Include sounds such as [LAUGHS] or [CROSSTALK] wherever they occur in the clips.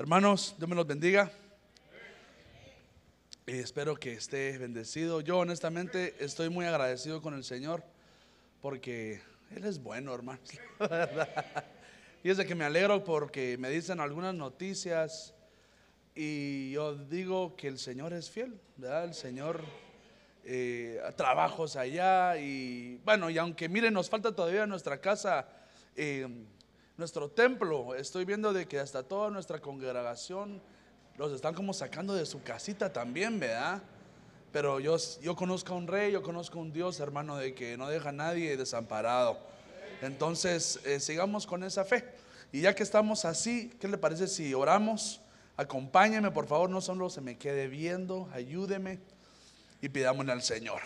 Hermanos, Dios me los bendiga. Y espero que esté bendecido. Yo honestamente estoy muy agradecido con el Señor porque Él es bueno, hermanos. [LAUGHS] Y es de que me alegro porque me dicen algunas noticias y yo digo que el Señor es fiel, ¿verdad? El Señor eh, trabajos allá y bueno, y aunque miren, nos falta todavía nuestra casa, eh, nuestro templo, estoy viendo de que hasta toda nuestra congregación los están como sacando de su casita también, ¿verdad? Pero yo, yo conozco a un rey, yo conozco a un Dios, hermano, de que no deja a nadie desamparado. Entonces, eh, sigamos con esa fe. Y ya que estamos así, ¿qué le parece si oramos? Acompáñeme, por favor, no solo se me quede viendo, ayúdeme y pidámosle al Señor.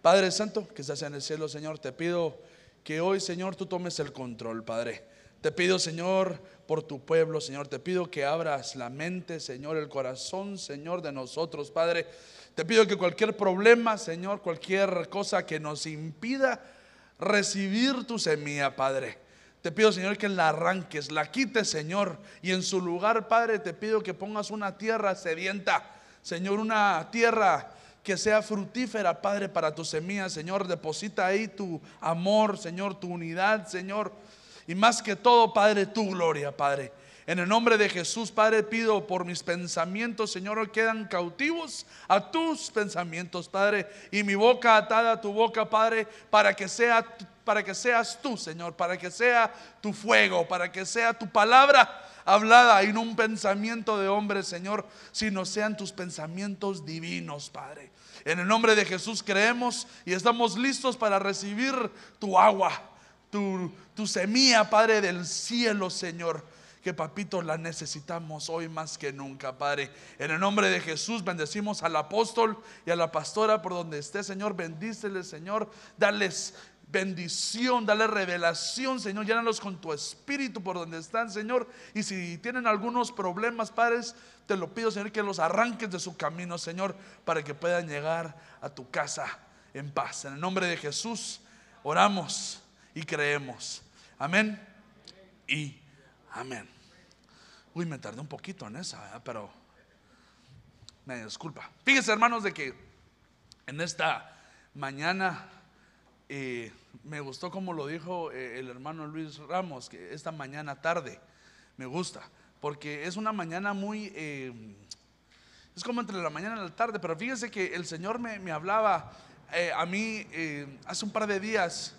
Padre Santo, que estás en el cielo, Señor, te pido que hoy, Señor, tú tomes el control, Padre. Te pido, Señor, por tu pueblo, Señor. Te pido que abras la mente, Señor, el corazón, Señor, de nosotros, Padre. Te pido que cualquier problema, Señor, cualquier cosa que nos impida recibir tu semilla, Padre. Te pido, Señor, que la arranques, la quites, Señor. Y en su lugar, Padre, te pido que pongas una tierra sedienta, Señor, una tierra que sea fructífera, Padre, para tu semilla, Señor. Deposita ahí tu amor, Señor, tu unidad, Señor. Y más que todo, Padre, tu gloria, Padre. En el nombre de Jesús, Padre, pido por mis pensamientos, Señor, quedan cautivos a tus pensamientos, Padre, y mi boca atada a tu boca, Padre, para que sea para que seas tú, Señor, para que sea tu fuego, para que sea tu palabra hablada. Y no un pensamiento de hombre, Señor, sino sean tus pensamientos divinos, Padre. En el nombre de Jesús creemos y estamos listos para recibir tu agua, tu, semilla, Padre del cielo, Señor que papito la necesitamos hoy más que nunca, Padre. En el nombre de Jesús bendecimos al apóstol y a la pastora por donde esté, Señor. Bendícele, Señor. Dales bendición, dale revelación, Señor. Llénalos con tu espíritu por donde están, Señor. Y si tienen algunos problemas, padres, te lo pido, Señor, que los arranques de su camino, Señor, para que puedan llegar a tu casa en paz. En el nombre de Jesús, oramos y creemos. Amén y amén. Uy, me tardé un poquito en esa, pero me disculpa. Fíjense, hermanos, de que en esta mañana eh, me gustó como lo dijo eh, el hermano Luis Ramos, que esta mañana tarde, me gusta, porque es una mañana muy, eh, es como entre la mañana y la tarde, pero fíjense que el Señor me, hablaba a mí hace un par de días,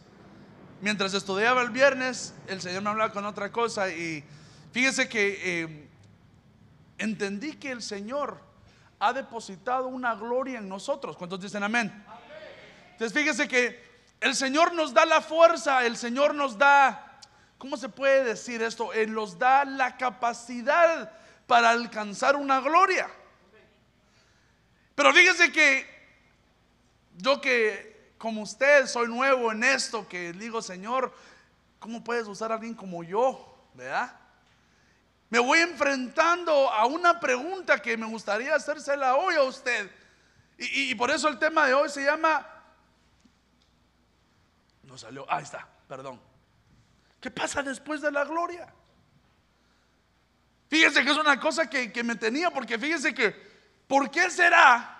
mientras estudiaba el viernes, el Señor me hablaba con otra cosa y fíjense que entendí que el Señor ha depositado una gloria en nosotros. ¿Cuántos dicen amén? Entonces fíjense que el Señor nos da la fuerza, el Señor nos da, ¿cómo se puede decir esto? Él nos da la capacidad para alcanzar una gloria. Pero fíjese que yo que como usted soy nuevo en esto, que digo, Señor, ¿cómo puedes usar a alguien como yo? ¿Verdad? Me voy enfrentando a una pregunta que me gustaría hacérsela hoy a usted. Y, por eso el tema de hoy se llama no salió. Ahí está, perdón. ¿Qué pasa después de la gloria? Fíjense que es una cosa que, que me tenía, porque fíjense que, ¿por qué será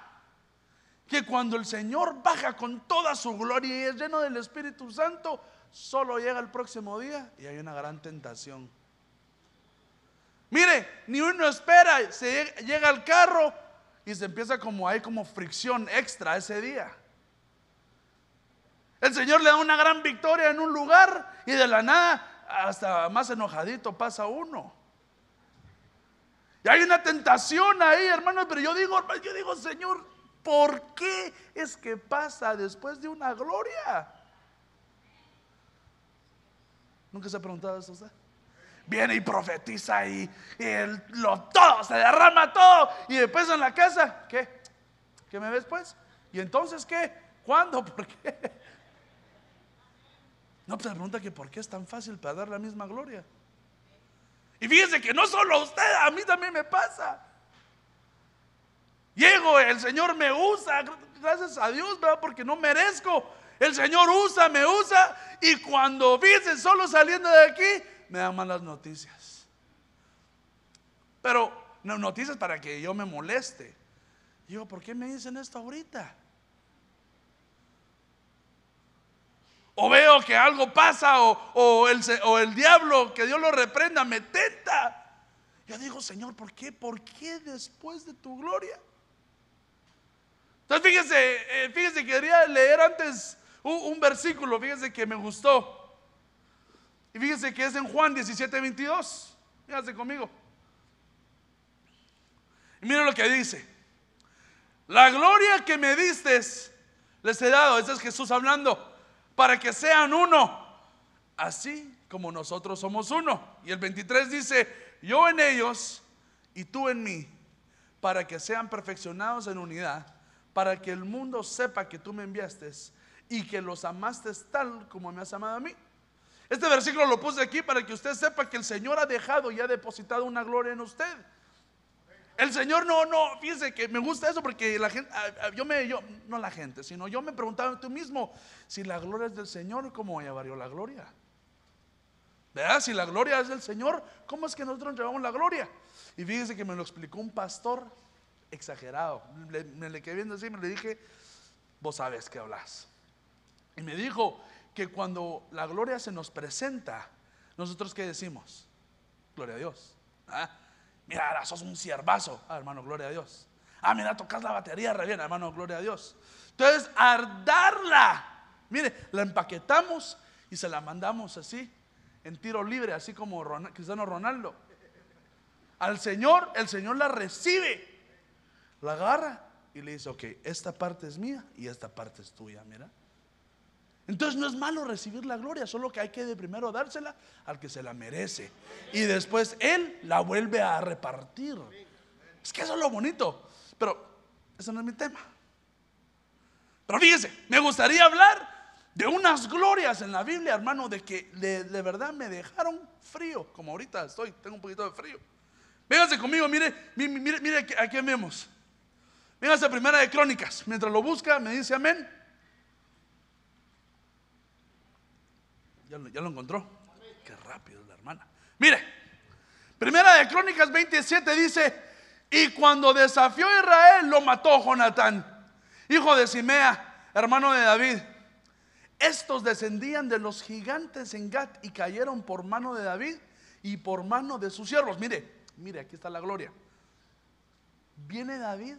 que cuando el Señor baja con toda su gloria y es lleno del Espíritu Santo, solo llega el próximo día y hay una gran tentación? Mire, ni uno espera, se llega al carro y se empieza como hay como fricción extra ese día. El Señor le da una gran victoria en un lugar y de la nada hasta más enojadito pasa uno. Y hay una tentación ahí, hermanos, pero yo digo, yo digo, Señor, ¿por qué es que pasa después de una gloria? ¿Nunca se ha preguntado eso? Viene y profetiza y, lo todo, se derrama todo. Y después en la casa, ¿qué? ¿Qué me ves pues? ¿Y entonces qué? ¿Cuándo? [LAUGHS] ¿Por qué? No, pues se pregunta que por qué es tan fácil para dar la misma gloria. Y fíjese que no solo usted, a mí también me pasa. Llego, el Señor me usa, gracias a Dios, ¿verdad? Porque no merezco. El Señor usa, me usa. Y cuando fíjese solo saliendo de aquí, me dan malas noticias. pero no, noticias para que yo me moleste. Digo, ¿por qué me dicen esto ahorita? O veo que algo pasa o, el, o el diablo, que Dios lo reprenda, me tenta. Yo digo, Señor, ¿por qué? ¿Por qué después de tu gloria? Entonces fíjese, eh, fíjese que quería leer antes un, versículo, fíjese que me gustó. Y fíjese que es en Juan 17, 22. Fíjese conmigo. Y mire lo que dice. La gloria que me diste les he dado, ese es Jesús hablando, para que sean uno, así como nosotros somos uno. Y el 23 dice, yo en ellos y tú en mí, para que sean perfeccionados en unidad, para que el mundo sepa que tú me enviaste y que los amaste tal como me has amado a mí. Este versículo lo puse aquí para que usted sepa que el Señor ha dejado y ha depositado una gloria en usted. El Señor no, no, fíjese que me gusta eso porque la gente, ah, ah, yo me, yo, no la gente, sino yo me preguntaba tú mismo, si la gloria es del Señor, ¿cómo llevaría la gloria? ¿Verdad? Si la gloria es del Señor, ¿cómo es que nosotros llevamos la gloria? Y fíjese que me lo explicó un pastor exagerado. me le quedé viendo así me le dije, vos sabes que hablas. Y me dijo que cuando la gloria se nos presenta, nosotros qué decimos? Gloria a Dios. ¿Ah? Mira, sos un siervazo. Ah, hermano, gloria a Dios. Ah, mira, tocas la batería re bien, hermano, gloria a Dios. Entonces, ardarla, mire, la empaquetamos y se la mandamos así en tiro libre, así como Cristiano Ronaldo. Al Señor, el Señor la recibe, la agarra y le dice, ok, esta parte es mía y esta parte es tuya, mira. Entonces no es malo recibir la gloria, solo que hay que de primero dársela al que se la merece. Y después Él la vuelve a repartir. Es que eso es lo bonito. Pero eso no es mi tema. Pero fíjese, me gustaría hablar de unas glorias en la Biblia, hermano, de que de, verdad me dejaron frío, como ahorita estoy, tengo un poquito de frío. Véngase conmigo, mire, mire, mire, mire aquí vemos. Véngase primera de Crónicas. Mientras lo busca, me dice amén. Ya lo, ya lo encontró. Qué rápido la hermana. Mire, primera de Crónicas 27 dice, y cuando desafió a Israel, lo mató Jonatán, hijo de Simea, hermano de David. Estos descendían de los gigantes en Gat y cayeron por mano de David y por mano de sus siervos. Mire, mire, aquí está la gloria. Viene David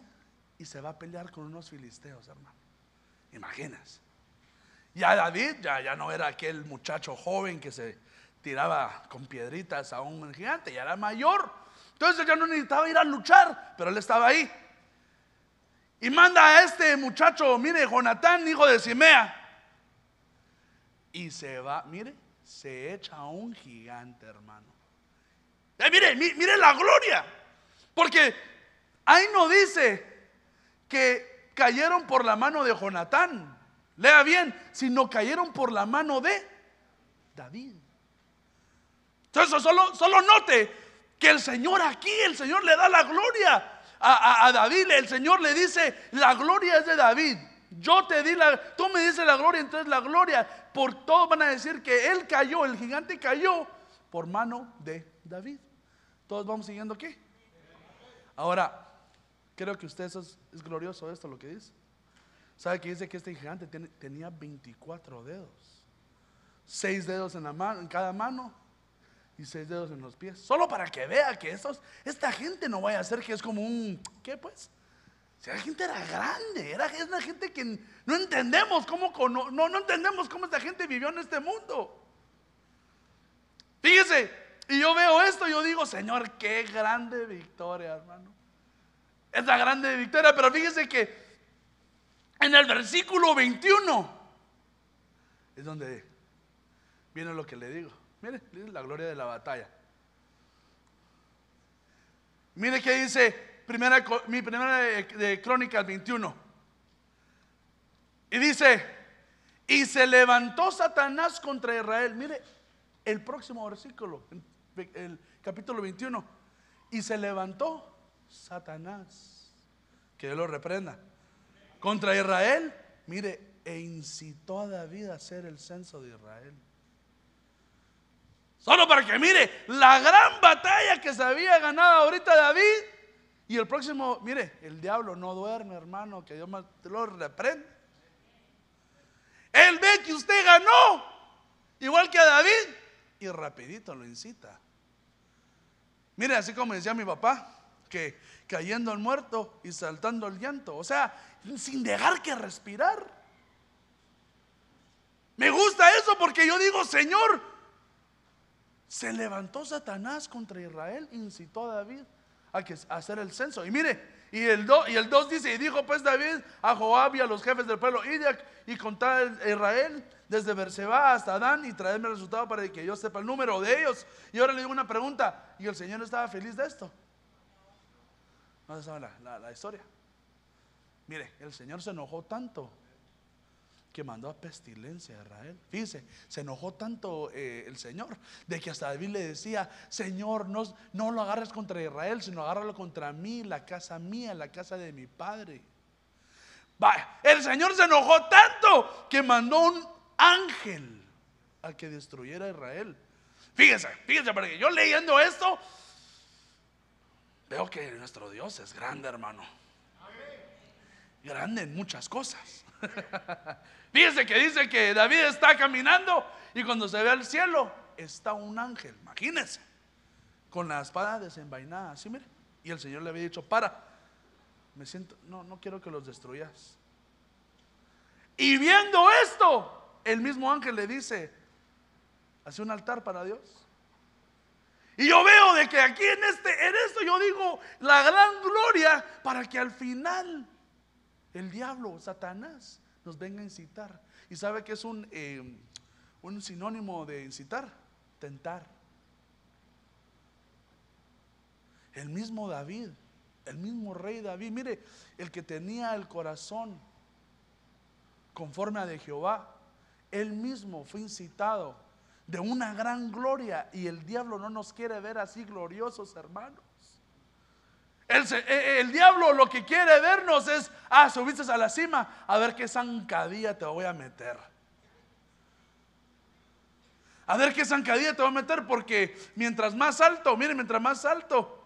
y se va a pelear con unos filisteos, hermano. Imaginas. Ya David ya, ya no era aquel muchacho joven que se tiraba con piedritas a un gigante, ya era mayor. Entonces ya no necesitaba ir a luchar, pero él estaba ahí. Y manda a este muchacho, mire, Jonatán, hijo de Simea, y se va, mire, se echa a un gigante, hermano. Eh, mire, mire la gloria. Porque ahí no dice que cayeron por la mano de Jonatán. Lea bien, sino cayeron por la mano de David. Entonces, solo, solo note que el Señor aquí, el Señor le da la gloria a, a David. El Señor le dice, la gloria es de David. Yo te di la, tú me dices la gloria, entonces la gloria, por todo van a decir que él cayó, el gigante cayó por mano de David. Todos vamos siguiendo aquí. Ahora, creo que usted es, glorioso esto lo que dice. ¿Sabe que dice que este gigante tenía 24 dedos? Seis dedos en, la mano, en cada mano y seis dedos en los pies. Solo para que vea que esta gente no vaya a ser que es como un, ¿qué pues? Si la gente era grande, era una gente que no entendemos cómo, no, no entendemos cómo esta gente vivió en este mundo. Fíjese, y yo veo esto y yo digo, Señor, qué grande victoria, hermano. Es la grande victoria, pero fíjese que en el versículo 21 es donde viene lo que le digo. Mire, la gloria de la batalla. Mire que dice, primera, mi primera de, de Crónicas 21. Y dice, y se levantó Satanás contra Israel. Mire, el próximo versículo, el, capítulo 21. Y se levantó Satanás, que Dios lo reprenda, contra Israel. Mire, e incitó a David a hacer el censo de Israel. Solo para que mire la gran batalla que se había ganado ahorita David. Y el próximo, mire, el diablo no duerme, hermano, que Dios lo reprende. Él ve que usted ganó, igual que a David, y rapidito lo incita. Mire, así como decía mi papá, que cayendo el muerto y saltando el llanto, o sea, sin dejar que respirar. Me gusta eso porque yo digo, Señor, se levantó Satanás contra Israel, incitó a David a, que, hacer el censo. Y mire, y el 2 y el dice, y dijo pues David a Joab y a los jefes del pueblo, id y contad a Israel desde Berseba hasta Adán y traedme el resultado para que yo sepa el número de ellos. Y ahora le digo una pregunta, y el Señor estaba feliz de esto. No se sabe la historia. Mire, el Señor se enojó tanto que mandó a pestilencia a Israel. Fíjense, se enojó tanto eh, el Señor de que hasta David le decía, Señor, no, no lo agarres contra Israel, sino agárralo contra mí, la casa mía, la casa de mi padre. el Señor se enojó tanto que mandó un ángel a que destruyera a Israel. Fíjense, fíjense, porque yo leyendo esto, veo que nuestro Dios es grande, hermano. Grande en muchas cosas. [LAUGHS] Fíjense que dice que David está caminando y cuando se ve al cielo está un ángel, imagínense, con la espada desenvainada, así mire. Y el Señor le había dicho, para, me siento, no, no quiero que los destruyas. Y viendo esto, el mismo ángel le dice, hace un altar para Dios. Y yo veo de que aquí en este, en esto yo digo la gran gloria para que al final el diablo, Satanás, nos venga a incitar. ¿Y sabe que es un, eh, un sinónimo de incitar? Tentar. El mismo David, el mismo rey David, mire, el que tenía el corazón conforme a de Jehová, él mismo fue incitado de una gran gloria y el diablo no nos quiere ver así gloriosos, hermanos. El, eh, eh, el, diablo lo que quiere vernos es, ah, subiste a la cima, a ver qué zancadilla te voy a meter. A ver qué zancadilla te voy a meter, porque mientras más alto, miren, mientras más alto,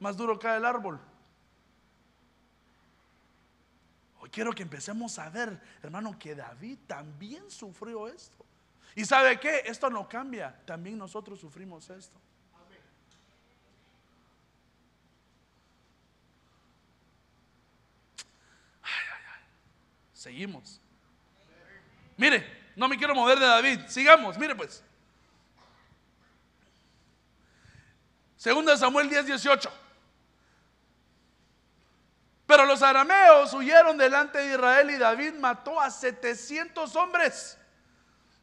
más duro cae el árbol. Hoy quiero que empecemos a ver, hermano, que David también sufrió esto. ¿Y sabe qué? Esto no cambia, también nosotros sufrimos esto. Seguimos. Mire, no me quiero mover de David. Sigamos, mire pues. Segunda Samuel 10, 18. Pero los arameos huyeron delante de Israel y David mató a 700 hombres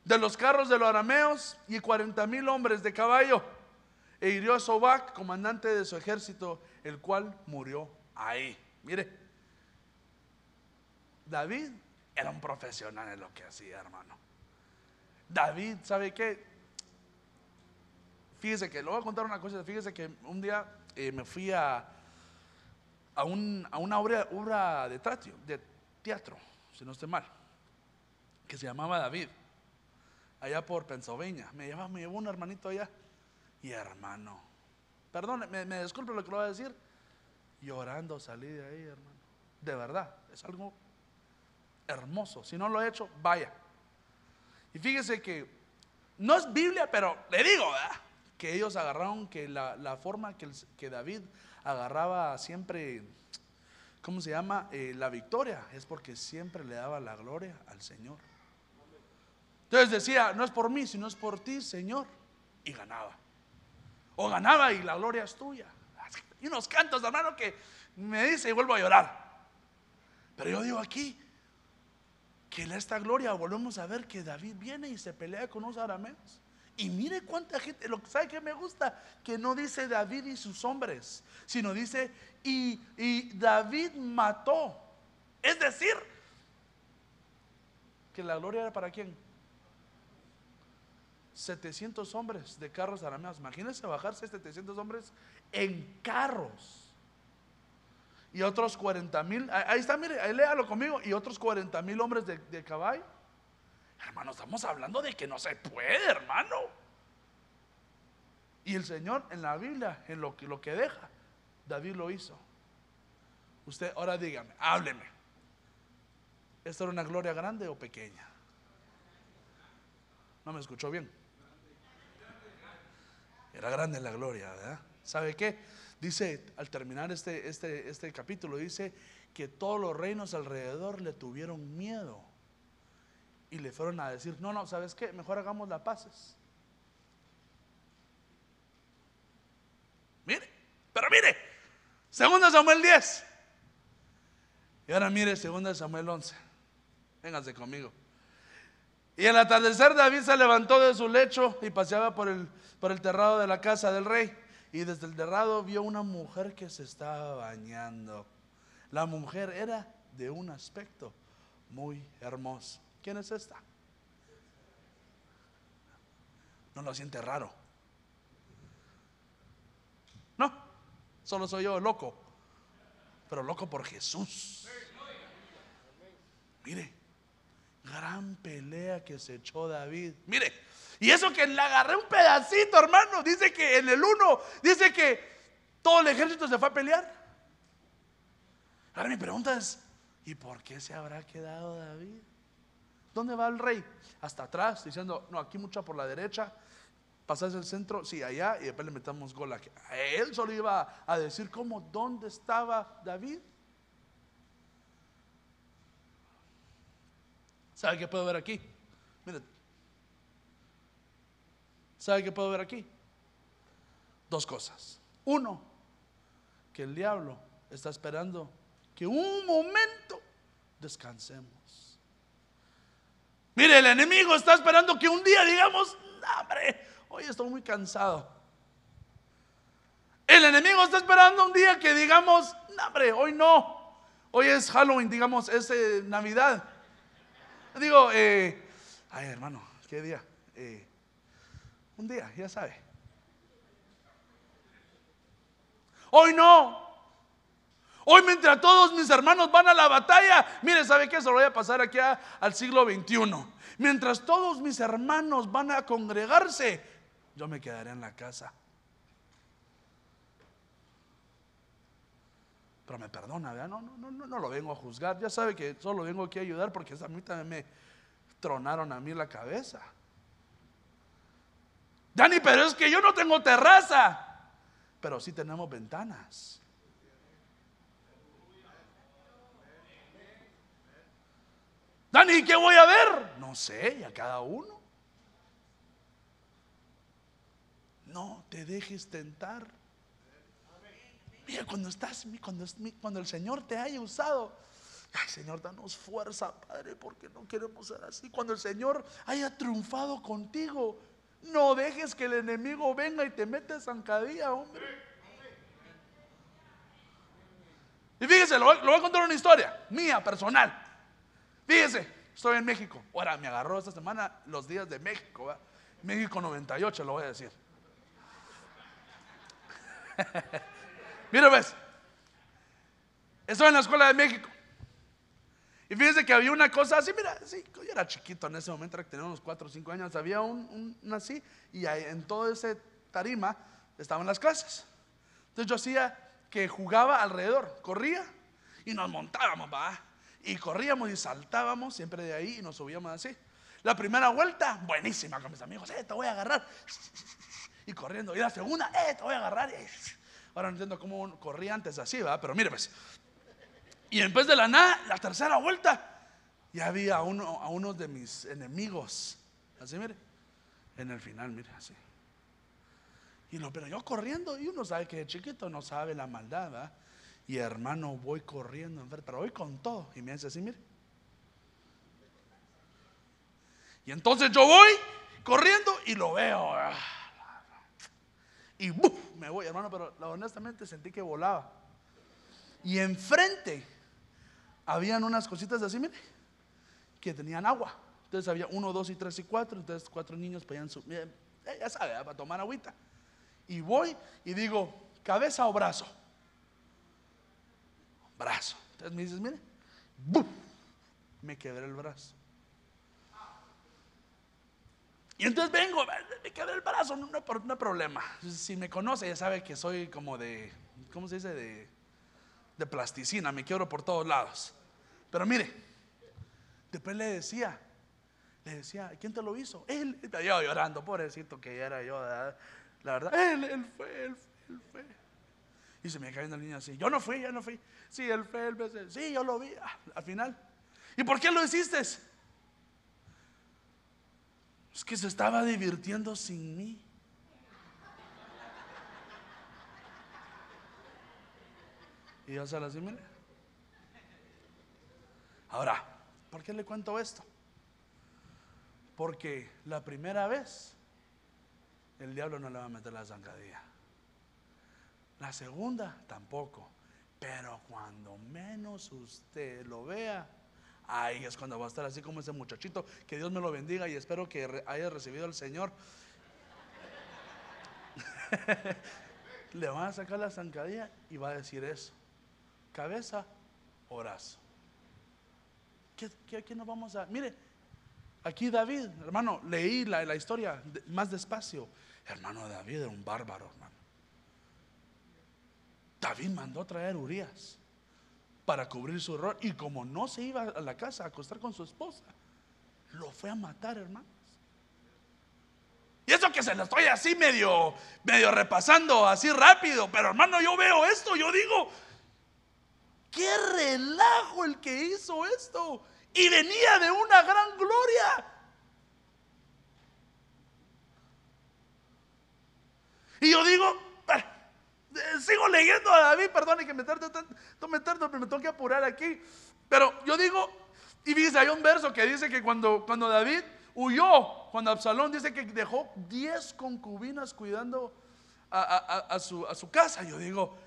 de los carros de los arameos y 40 mil hombres de caballo. E hirió a Sobac, comandante de su ejército, el cual murió ahí. Mire, David era un profesional en lo que hacía, hermano. David, ¿sabe qué? Fíjese que, le voy a contar una cosa, fíjese que un día eh, me fui a, a, una obra, de, teatro, de teatro, si no estoy mal, que se llamaba David, allá por Pennsylvania. Me llevaba, me llevó un hermanito allá. Y hermano, perdón, me, me disculpe lo que lo voy a decir, llorando salí de ahí, hermano. De verdad, es algo hermoso. Si no lo he hecho, vaya. Y fíjese que no es Biblia, pero le digo, que ellos agarraron que la, forma que, que, David agarraba siempre, ¿cómo se llama? Eh, la victoria, es porque siempre le daba la gloria al Señor. Entonces decía, no es por mí, sino es por ti, Señor. Y ganaba. O ganaba y la gloria es tuya. Y unos cantos, hermano, que me dice y vuelvo a llorar. Pero yo digo aquí, que en esta gloria volvemos a ver que David viene y se pelea con los arameos. Y mire cuánta gente, lo sabe que me gusta, que no dice David y sus hombres, sino dice, y, y David mató. Es decir, que la gloria era para quién? 700 hombres de carros arameos. Imagínense bajarse 700 hombres en carros y otros 40 mil, ahí está, mire, ahí léalo conmigo, y otros 40 mil hombres de, caballo. Hermano, estamos hablando de que no se puede, hermano. Y el Señor en la Biblia, en lo lo que deja, David lo hizo. Usted ahora dígame, hábleme. ¿Esto era una gloria grande o pequeña? No me escuchó bien. Era grande la gloria, ¿verdad? ¿Sabe qué? Dice, al terminar este, este, este capítulo, dice que todos los reinos alrededor le tuvieron miedo y le fueron a decir, no, no, ¿sabes qué? Mejor hagamos las paces. Mire, pero mire, segundo Samuel 10. Y ahora mire, segundo Samuel 11. Véngase conmigo. Y al atardecer David se levantó de su lecho y paseaba por el, por el terrado de la casa del rey. Y desde el terrado vio una mujer que se estaba bañando. La mujer era de un aspecto muy hermoso. ¿Quién es esta? No lo siente raro. No, solo soy yo loco. Pero loco por Jesús. Mire, gran pelea que se echó David. Mire, y eso que le agarré un pedacito, hermano. Dice que en el uno, dice que todo el ejército se fue a pelear. Ahora mi pregunta es, ¿y por qué se habrá quedado David? ¿Dónde va el rey? Hasta atrás, diciendo, no, aquí mucha por la derecha, pasas el centro, sí, allá, y después le metamos gol aquí. A él solo iba a decir cómo, ¿dónde estaba David? ¿Sabe qué puedo ver aquí? Mire, ¿sabe qué puedo ver aquí? Dos cosas. Uno, que el diablo está esperando que un momento descansemos. Mire, el enemigo está esperando que un día digamos, hombre, hoy estoy muy cansado. El enemigo está esperando un día que digamos, hombre, hoy no. Hoy es Halloween, digamos, es eh, Navidad. Digo, eh, ay hermano, ¿qué día? Eh, un día, ya sabe. Hoy no. Hoy mientras todos mis hermanos van a la batalla, mire, ¿sabe qué? Se lo voy a pasar aquí al siglo XXI. Mientras todos mis hermanos van a congregarse, yo me quedaré en la casa. Pero me perdona, ¿verdad? No, no, no, no lo vengo a juzgar. Ya sabe que solo vengo aquí a ayudar porque a mí también me tronaron a mí la cabeza. Dani, pero es que yo no tengo terraza. Pero sí tenemos ventanas. Dani, ¿qué voy a ver? No sé, a cada uno. No te dejes tentar. Mira, cuando estás, cuando, el Señor te haya usado, ay Señor, danos fuerza, Padre, porque no queremos ser así. Cuando el Señor haya triunfado contigo, no dejes que el enemigo venga y te mete zancadilla, hombre. Y fíjese, lo, voy a contar una historia mía, personal. Fíjese, estoy en México. Ahora me agarró esta semana los días de México. México 98, lo voy a decir. [LAUGHS] Mira, ves. Estoy en la escuela de México. Y fíjese que había una cosa así, mira, sí, yo era chiquito en ese momento, era que tenía unos 4 o 5 años, había un, así, y en todo ese tarima estaban las clases. Entonces yo hacía que jugaba alrededor, corría y nos montábamos, va y corríamos y saltábamos siempre de ahí y nos subíamos así. La primera vuelta, buenísima con mis amigos, eh, te voy a agarrar. Y corriendo. Y la segunda, eh, te voy a agarrar. Ahora no entiendo cómo corría antes así, ¿verdad? Pero mire, pues. Y vez de la nada, la tercera vuelta, ya había a uno, a uno de mis enemigos. Así, mire. En el final, mire, así. Y lo, pero yo corriendo, y uno sabe que chiquito no sabe la maldad, ¿verdad? Y hermano, voy corriendo, pero voy con todo. Y me hace así, mire. Y entonces yo voy corriendo y lo veo. Y me voy, hermano, pero honestamente sentí que volaba. Y enfrente habían unas cositas así, mire, que tenían agua. Entonces había uno, dos y tres y cuatro. Entonces cuatro niños podían subir, eh, ya sabe, para tomar agüita. Y voy y digo, cabeza o brazo brazo. Entonces me dices, mire, me quebré el brazo. Y entonces vengo, me quedé el brazo, no, no, no problema. Si me conoce ya sabe que soy como de, ¿cómo se dice? De, de plasticina, me quiebro por todos lados. Pero mire, después le decía, le decía, ¿quién te lo hizo? Él, yo llorando, pobrecito que ya era yo, la verdad, él, él fue, él fue, él fue. Y se me cae una línea así, yo no fui, yo no fui. Sí, él fue, él fue, sí, yo lo vi, ah, al final. ¿Y por qué lo hiciste? Es que se estaba divirtiendo sin mí. Y yo se la así, mire. Ahora, ¿por qué le cuento esto? Porque la primera vez el diablo no le va a meter la zancadilla. La segunda tampoco. Pero cuando menos usted lo vea, ahí es cuando va a estar así como ese muchachito. Que Dios me lo bendiga y espero que haya recibido al Señor. [LAUGHS] Le van a sacar la zancadilla y va a decir eso. Cabeza o brazo. ¿Qué, qué, nos vamos a...? Mire, aquí David, hermano, leí la, la historia más despacio. Hermano David era un bárbaro, hermano. David mandó traer Urias para cubrir su error. Y como no se iba a la casa a acostar con su esposa, lo fue a matar, hermanos. Y eso que se lo estoy así medio, medio repasando, así rápido. Pero hermano, yo veo esto, yo digo, qué relajo el que hizo esto. Y venía de una gran gloria. Y yo digo, sigo leyendo a David, perdón, que me tarde, me tarde, me tengo que apurar aquí. Pero yo digo, y dice, hay un verso que dice que cuando, cuando David huyó, cuando Absalón dice que dejó 10 concubinas cuidando a, su, a su casa, yo digo,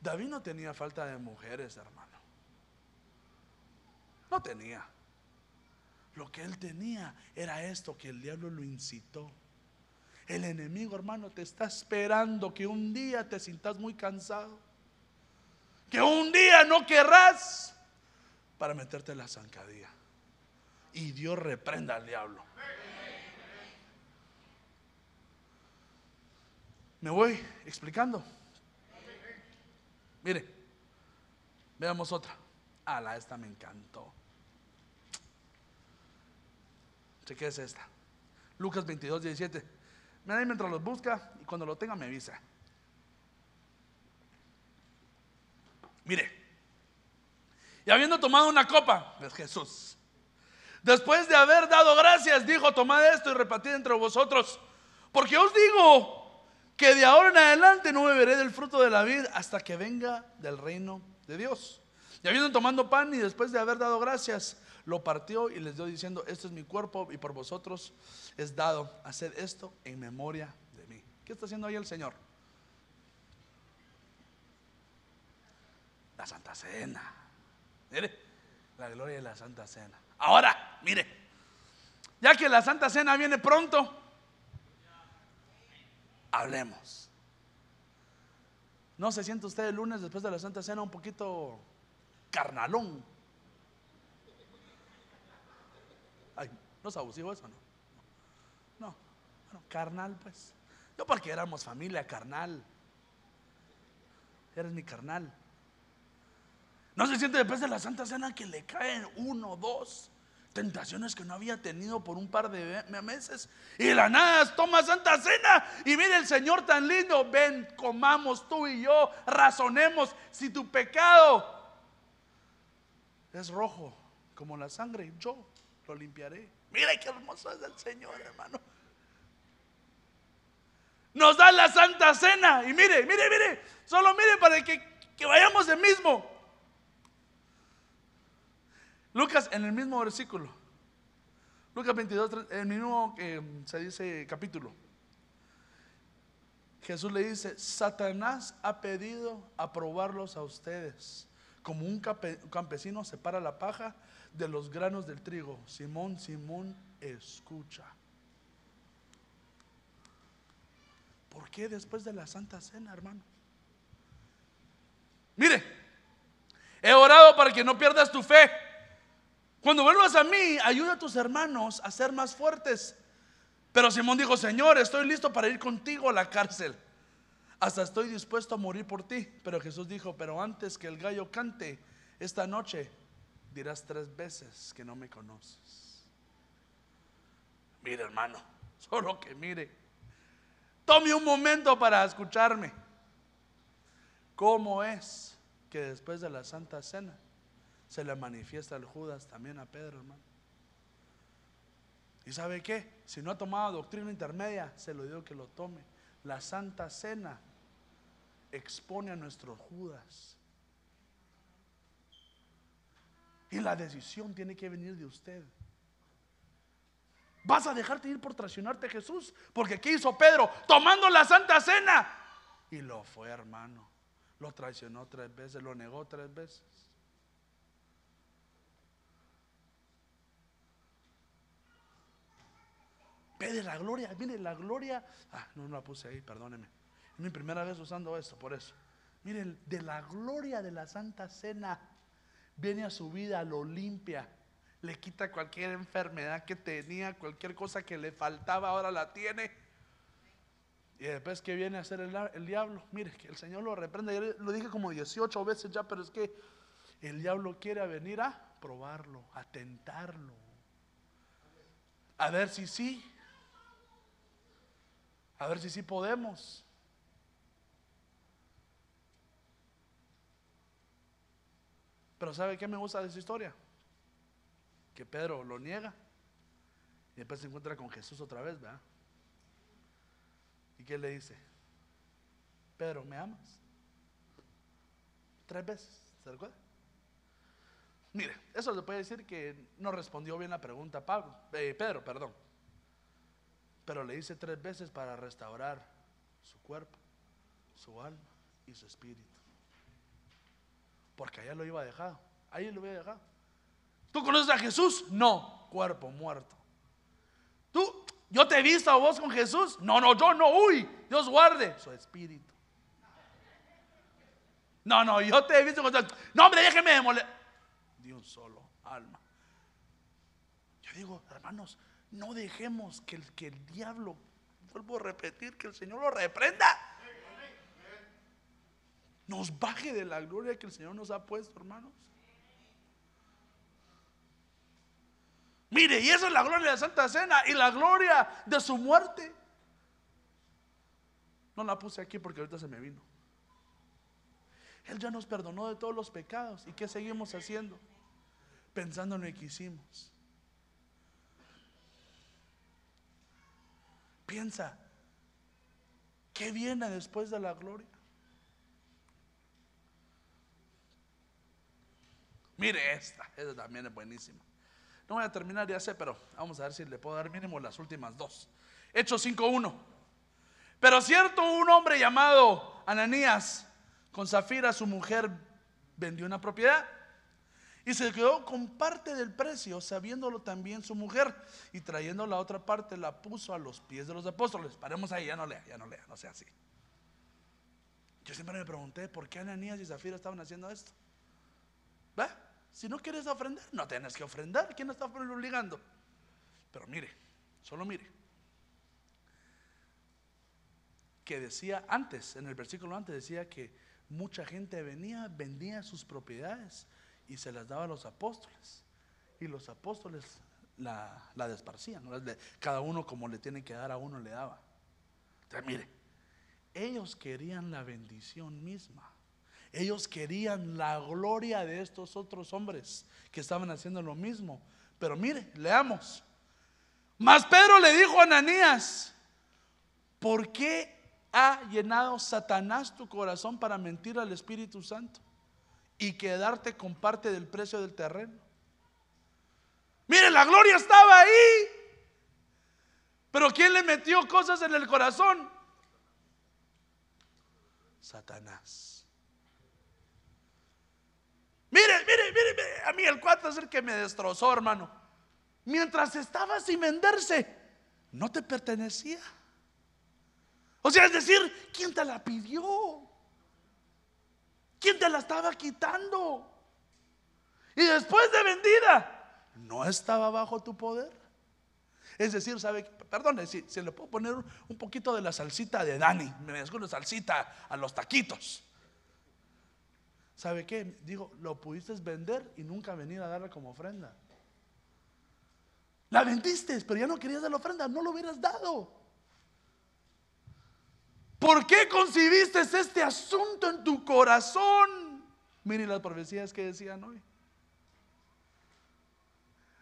David no tenía falta de mujeres, hermano. No tenía. Lo que él tenía era esto que el diablo lo incitó. El enemigo, hermano, te está esperando que un día te sientas muy cansado. Que un día no querrás para meterte la zancadilla. Y Dios reprenda al diablo. Me voy explicando. Mire, veamos otra. la esta me encantó. ¿Qué es esta. Lucas 22, 17. Me da mientras los busca y cuando lo tenga me avisa. Mire, y habiendo tomado una copa, es Jesús. Después de haber dado gracias, dijo, tomad esto y repartid entre vosotros. Porque os digo que de ahora en adelante no beberé del fruto de la vida hasta que venga del reino de Dios. Y habiendo tomado pan y después de haber dado gracias, lo partió y les dio diciendo, esto es mi cuerpo y por vosotros es dado, hacer esto en memoria de mí. ¿Qué está haciendo ahí el Señor? La Santa Cena. Mire, la gloria de la Santa Cena. Ahora, mire, ya que la Santa Cena viene pronto, hablemos. ¿No se siente usted el lunes después de la Santa Cena un poquito carnalón? ¿No es abusivo eso no? No, bueno, carnal pues. Yo porque éramos familia carnal. Eres mi carnal. No se siente después de la Santa Cena que le caen uno, dos tentaciones que no había tenido por un par de meses. Y la nada toma Santa Cena y mire el Señor tan lindo. Ven, comamos tú y yo, razonemos si tu pecado es rojo como la sangre, yo lo limpiaré. Mira qué hermoso es el Señor, hermano. Nos da la Santa Cena. Y mire, mire, mire. Solo mire para que, que vayamos del mismo. Lucas en el mismo versículo. Lucas 22, el mismo que se dice capítulo. Jesús le dice, Satanás ha pedido aprobarlos a ustedes, como un campesino separa la paja de los granos del trigo. Simón, Simón, escucha. ¿Por qué después de la Santa Cena, hermano? Mire, he orado para que no pierdas tu fe. Cuando vuelvas a mí, ayuda a tus hermanos a ser más fuertes. Pero Simón dijo, Señor, estoy listo para ir contigo a la cárcel. Hasta estoy dispuesto a morir por ti. Pero Jesús dijo, pero antes que el gallo cante esta noche, dirás tres veces que no me conoces. Mire hermano, [LAUGHS] solo que mire. Tome un momento para escucharme. ¿Cómo es que después de la Santa Cena se le manifiesta el Judas también a Pedro, hermano? ¿Y sabe qué? Si no ha tomado doctrina intermedia, se lo digo que lo tome. La Santa Cena expone a nuestros Judas. Y la decisión tiene que venir de usted. ¿Vas a dejarte ir por traicionarte a Jesús? Porque ¿qué hizo Pedro? Tomando la Santa Cena. Y lo fue, hermano. Lo traicionó tres veces, lo negó tres veces. de la gloria, mire la gloria. Ah, no, no la puse ahí, perdóneme. Es mi primera vez usando esto, por eso. Miren, de la gloria de la Santa Cena viene a su vida, lo limpia, le quita cualquier enfermedad que tenía, cualquier cosa que le faltaba, ahora la tiene. Y después que viene a hacer el, diablo, mire, que el Señor lo reprende. Yo lo dije como 18 veces ya, pero es que el diablo quiere venir a probarlo, a tentarlo, a ver si sí, a ver si sí podemos. Pero ¿sabe qué me gusta de esa historia? Que Pedro lo niega y después se encuentra con Jesús otra vez, ¿verdad? ¿Y qué le dice? Pedro, ¿me amas? Tres veces, ¿se recuerda? Mire, eso se puede decir que no respondió bien la pregunta eh, Pedro, perdón. Pero le hice tres veces para restaurar su cuerpo, su alma y su espíritu. Porque allá lo iba a dejar. Ahí lo había dejado. ¿Tú conoces a Jesús? No, cuerpo muerto. ¿Tú? ¿Yo te he visto a vos con Jesús? No, no, yo no. Uy, Dios guarde su espíritu. No, no, yo te he visto con No, hombre, déjeme de De un solo alma. Yo digo, hermanos, no dejemos que el, que el diablo, vuelvo a repetir, que el Señor lo reprenda. Nos baje de la gloria que el Señor nos ha puesto, hermanos. Mire, y esa es la gloria de la Santa Cena y la gloria de su muerte. No la puse aquí porque ahorita se me vino. Él ya nos perdonó de todos los pecados. ¿Y qué seguimos haciendo? Pensando en lo que hicimos. Piensa, ¿qué viene después de la gloria? Mire esta, esta también es buenísima. No voy a terminar, ya sé, pero vamos a ver si le puedo dar mínimo las últimas dos. Hechos 5.1. Pero cierto, un hombre llamado Ananías, con Zafira, su mujer, vendió una propiedad y se quedó con parte del precio, sabiéndolo también su mujer. Y trayendo la otra parte, la puso a los pies de los apóstoles. Paremos ahí, ya no lea, ya no lea, no sea así. Yo siempre me pregunté por qué Ananías y Zafira estaban haciendo esto. Si no quieres ofrendar, no tienes que ofrendar. ¿Quién está obligando? Pero mire, solo mire. Que decía antes, en el versículo antes, decía que mucha gente venía, vendía sus propiedades y se las daba a los apóstoles. Y los apóstoles la, la desparcían. Cada uno como le tiene que dar a uno le daba. Entonces, mire, ellos querían la bendición misma. Ellos querían la gloria de estos otros hombres que estaban haciendo lo mismo. Pero mire, leamos. Mas Pedro le dijo a Ananías, ¿por qué ha llenado Satanás tu corazón para mentir al Espíritu Santo? y quedarte con parte del precio del terreno. Mire, la gloria estaba ahí. Pero ¿quién le metió cosas en el corazón? Satanás. Mire, mire, mire, a mí el cuatro es el que me destrozó, hermano. Mientras estaba sin venderse, no te pertenecía. O sea, es decir, ¿quién te la pidió? ¿Quién te la estaba quitando? Y después de vendida, no estaba bajo tu poder. Es decir, ¿sabe? Perdón, si se le puedo poner un poquito de la salsita de Dani, me una salsita a los taquitos. ¿Sabe qué? Digo, lo pudiste vender y nunca venir a darle como ofrenda. La vendiste, pero ya no querías dar la ofrenda, no lo hubieras dado. ¿Por qué concibiste este asunto en tu corazón? Miren las profecías que decían hoy.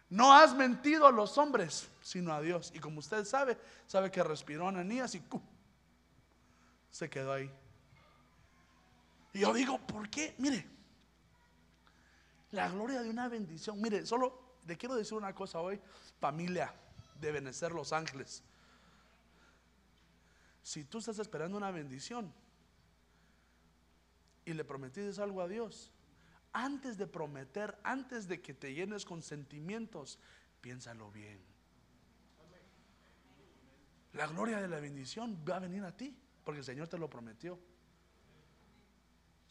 No has mentido a los hombres, sino a Dios. Y como usted sabe, sabe que respiró Ananías y se quedó ahí. Y yo digo, ¿por qué? Mire, la gloria de una bendición. Mire, solo le quiero decir una cosa hoy, familia de Benecer Los Ángeles. Si tú estás esperando una bendición y le prometiste algo a Dios, antes de prometer, antes de que te llenes con sentimientos, piénsalo bien. La gloria de la bendición va a venir a ti, porque el Señor te lo prometió.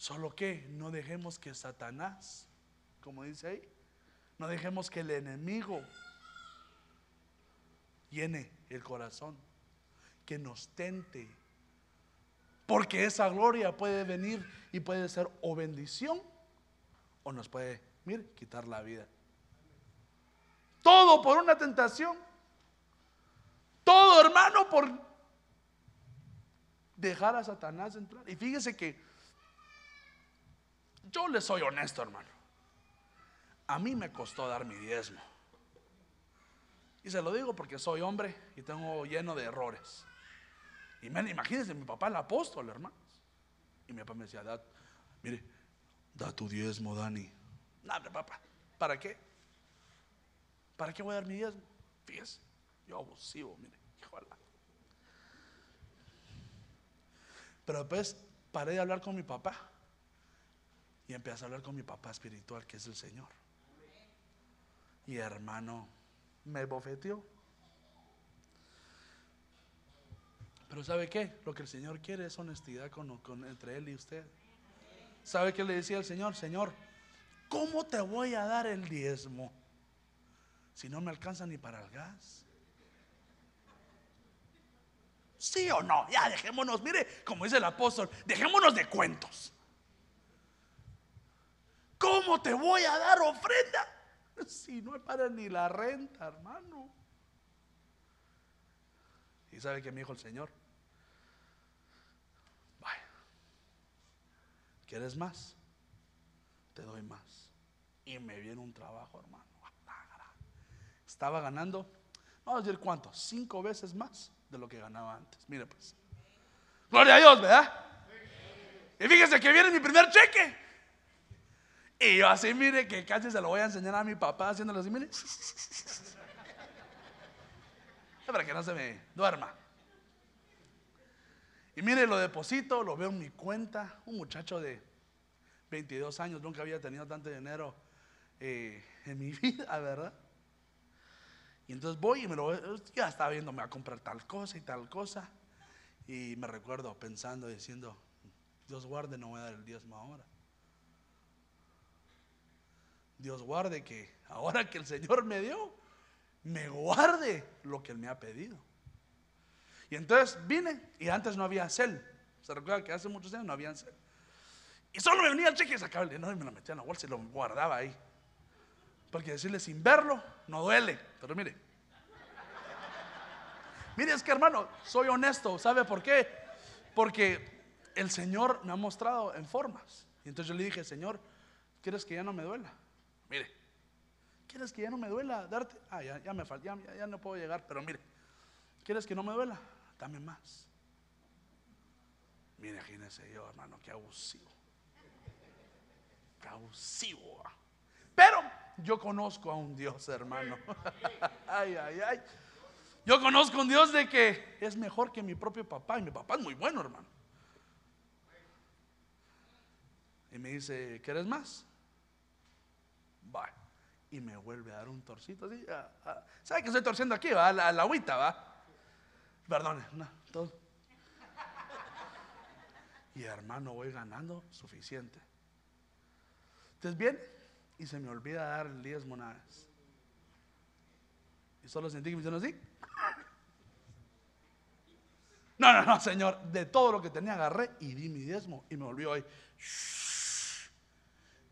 Solo que no dejemos que Satanás, como dice ahí, no dejemos que el enemigo llene el corazón, que nos tente. Porque esa gloria puede venir y puede ser o bendición o nos puede, quitar la vida. Todo por una tentación. Todo, hermano, por dejar a Satanás entrar. Y fíjese que yo le soy honesto, hermano. A mí me costó dar mi diezmo. Y se lo digo porque soy hombre y tengo lleno de errores. Y imagínense, mi papá el apóstol, hermanos. Y mi papá me decía, mire, da tu diezmo, Dani. Nada, papá, ¿para qué? ¿Para qué voy a dar mi diezmo? Fíjese, yo abusivo, mire, Pero después paré de hablar con mi papá y empecé a hablar con mi papá espiritual, que es el Señor. Y hermano, me bofeteó. Pero ¿sabe qué? Lo que el Señor quiere es honestidad con, entre Él y usted. ¿Sabe qué le decía el Señor? Señor, ¿cómo te voy a dar el diezmo si no me alcanza ni para el gas? ¿Sí o no? Ya, dejémonos, mire, como dice el apóstol, dejémonos de cuentos. ¿Cómo te voy a dar ofrenda? [LAUGHS] Si no es para ni la renta, hermano. ¿Y sabe que me dijo el Señor? Vaya, ¿quieres más? Te doy más. Y me viene un trabajo, hermano. Estaba ganando, vamos a decir cuánto, cinco veces más de lo que ganaba antes. Mire pues. Gloria a Dios, ¿verdad? Y fíjese que viene mi primer cheque. Y yo así, mire, que casi se lo voy a enseñar a mi papá haciéndolo así, mire. [LAUGHS] Para que no se me duerma. Y mire, lo deposito, lo veo en mi cuenta. Un muchacho de 22 años, nunca había tenido tanto dinero eh, en mi [LAUGHS] vida, ¿verdad? Y entonces voy y me lo ya estaba viendo, me va a comprar tal cosa y tal cosa. Y me recuerdo pensando, diciendo, Dios guarde, no voy a dar el diezmo ahora. Dios guarde que ahora que el Señor me dio, me guarde lo que Él me ha pedido. Y entonces vine y antes no había cel. Se recuerda que hace muchos años no había cel. Y solo me venía el cheque y sacaba el dinero y me lo metía en la bolsa y lo guardaba ahí. Porque decirle sin verlo no duele. Pero mire. Mire, es que hermano, soy honesto. ¿Sabe por qué? Porque el Señor me ha mostrado en formas. Y entonces yo le dije, Señor, ¿quieres que ya no me duela? Mire, ¿quieres que ya no me duela darte? Ah, ya, me falta, ya, no puedo llegar, pero mire, ¿quieres que no me duela? Dame más. Mire, imagínese yo, hermano, qué abusivo. Qué abusivo. Pero yo conozco a un Dios, hermano. [LAUGHS] ay, ay, ay. Yo conozco a un Dios de que es mejor que mi propio papá. Y mi papá es muy bueno, hermano. Y me dice, ¿quieres más? Y me vuelve a dar un torcito así. ¿Sabe que estoy torciendo aquí? Va? La, agüita, va. Perdón, no, todo. Y hermano, voy ganando suficiente. Entonces viene y se me olvida dar el diezmo una vez. Y solo sentí que me hicieron así. No, no, no, Señor. De todo lo que tenía agarré y di mi diezmo. Y me volvió ahí.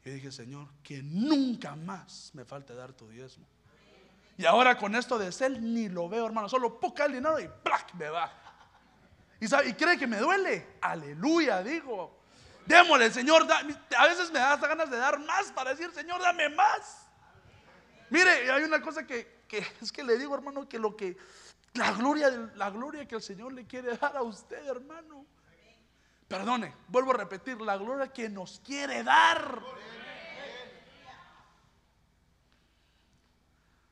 Y dije, Señor, que nunca más me falte dar tu diezmo. Y ahora con esto de ser ni lo veo, hermano. Solo poca el dinero y ¡plac! me va. ¿Y, sabe, y cree que me duele. Aleluya, digo. Démosle, Señor. a veces me da hasta ganas de dar más para decir, Señor, dame más. Mire, hay una cosa que, que [LAUGHS] es que le digo, hermano, que lo que la gloria, la gloria que el Señor le quiere dar a usted, hermano. Perdone, vuelvo a repetir, la gloria que nos quiere dar.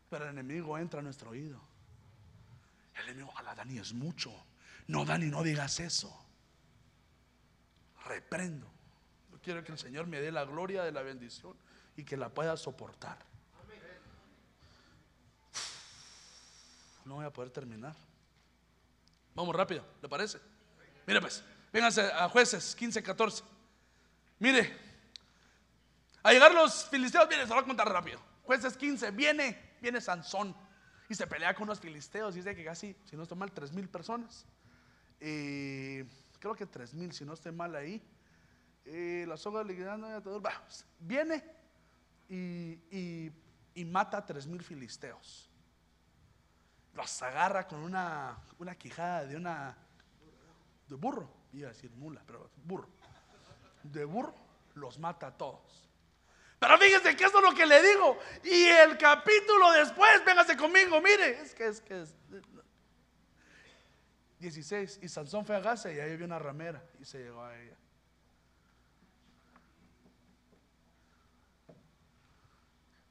Pero el enemigo entra a nuestro oído. El enemigo, la Dani, es mucho. No, Dani, no digas eso. Reprendo. Yo quiero que el Señor me dé la gloria de la bendición y que la pueda soportar. No voy a poder terminar. Vamos rápido, ¿le parece? Mire pues, vénganse a jueces 15, 14. Mire, a llegar los filisteos, viene, se lo voy a contar rápido. Jueces 15, viene, viene Sansón y se pelea con los filisteos. Y dice que casi, si no estoy mal, tres mil personas. Y creo que tres mil, si no estoy mal ahí. Y la soga liquidando, viene y, y mata a tres mil filisteos los agarra con una, una quijada de una de burro, iba a decir mula, pero burro. De burro los mata a todos. Pero fíjense que eso es lo que le digo. Y el capítulo después, véngase conmigo, mire, es que es que es 16. Y Sansón fue a Gaza y ahí vio una ramera y se llegó a ella.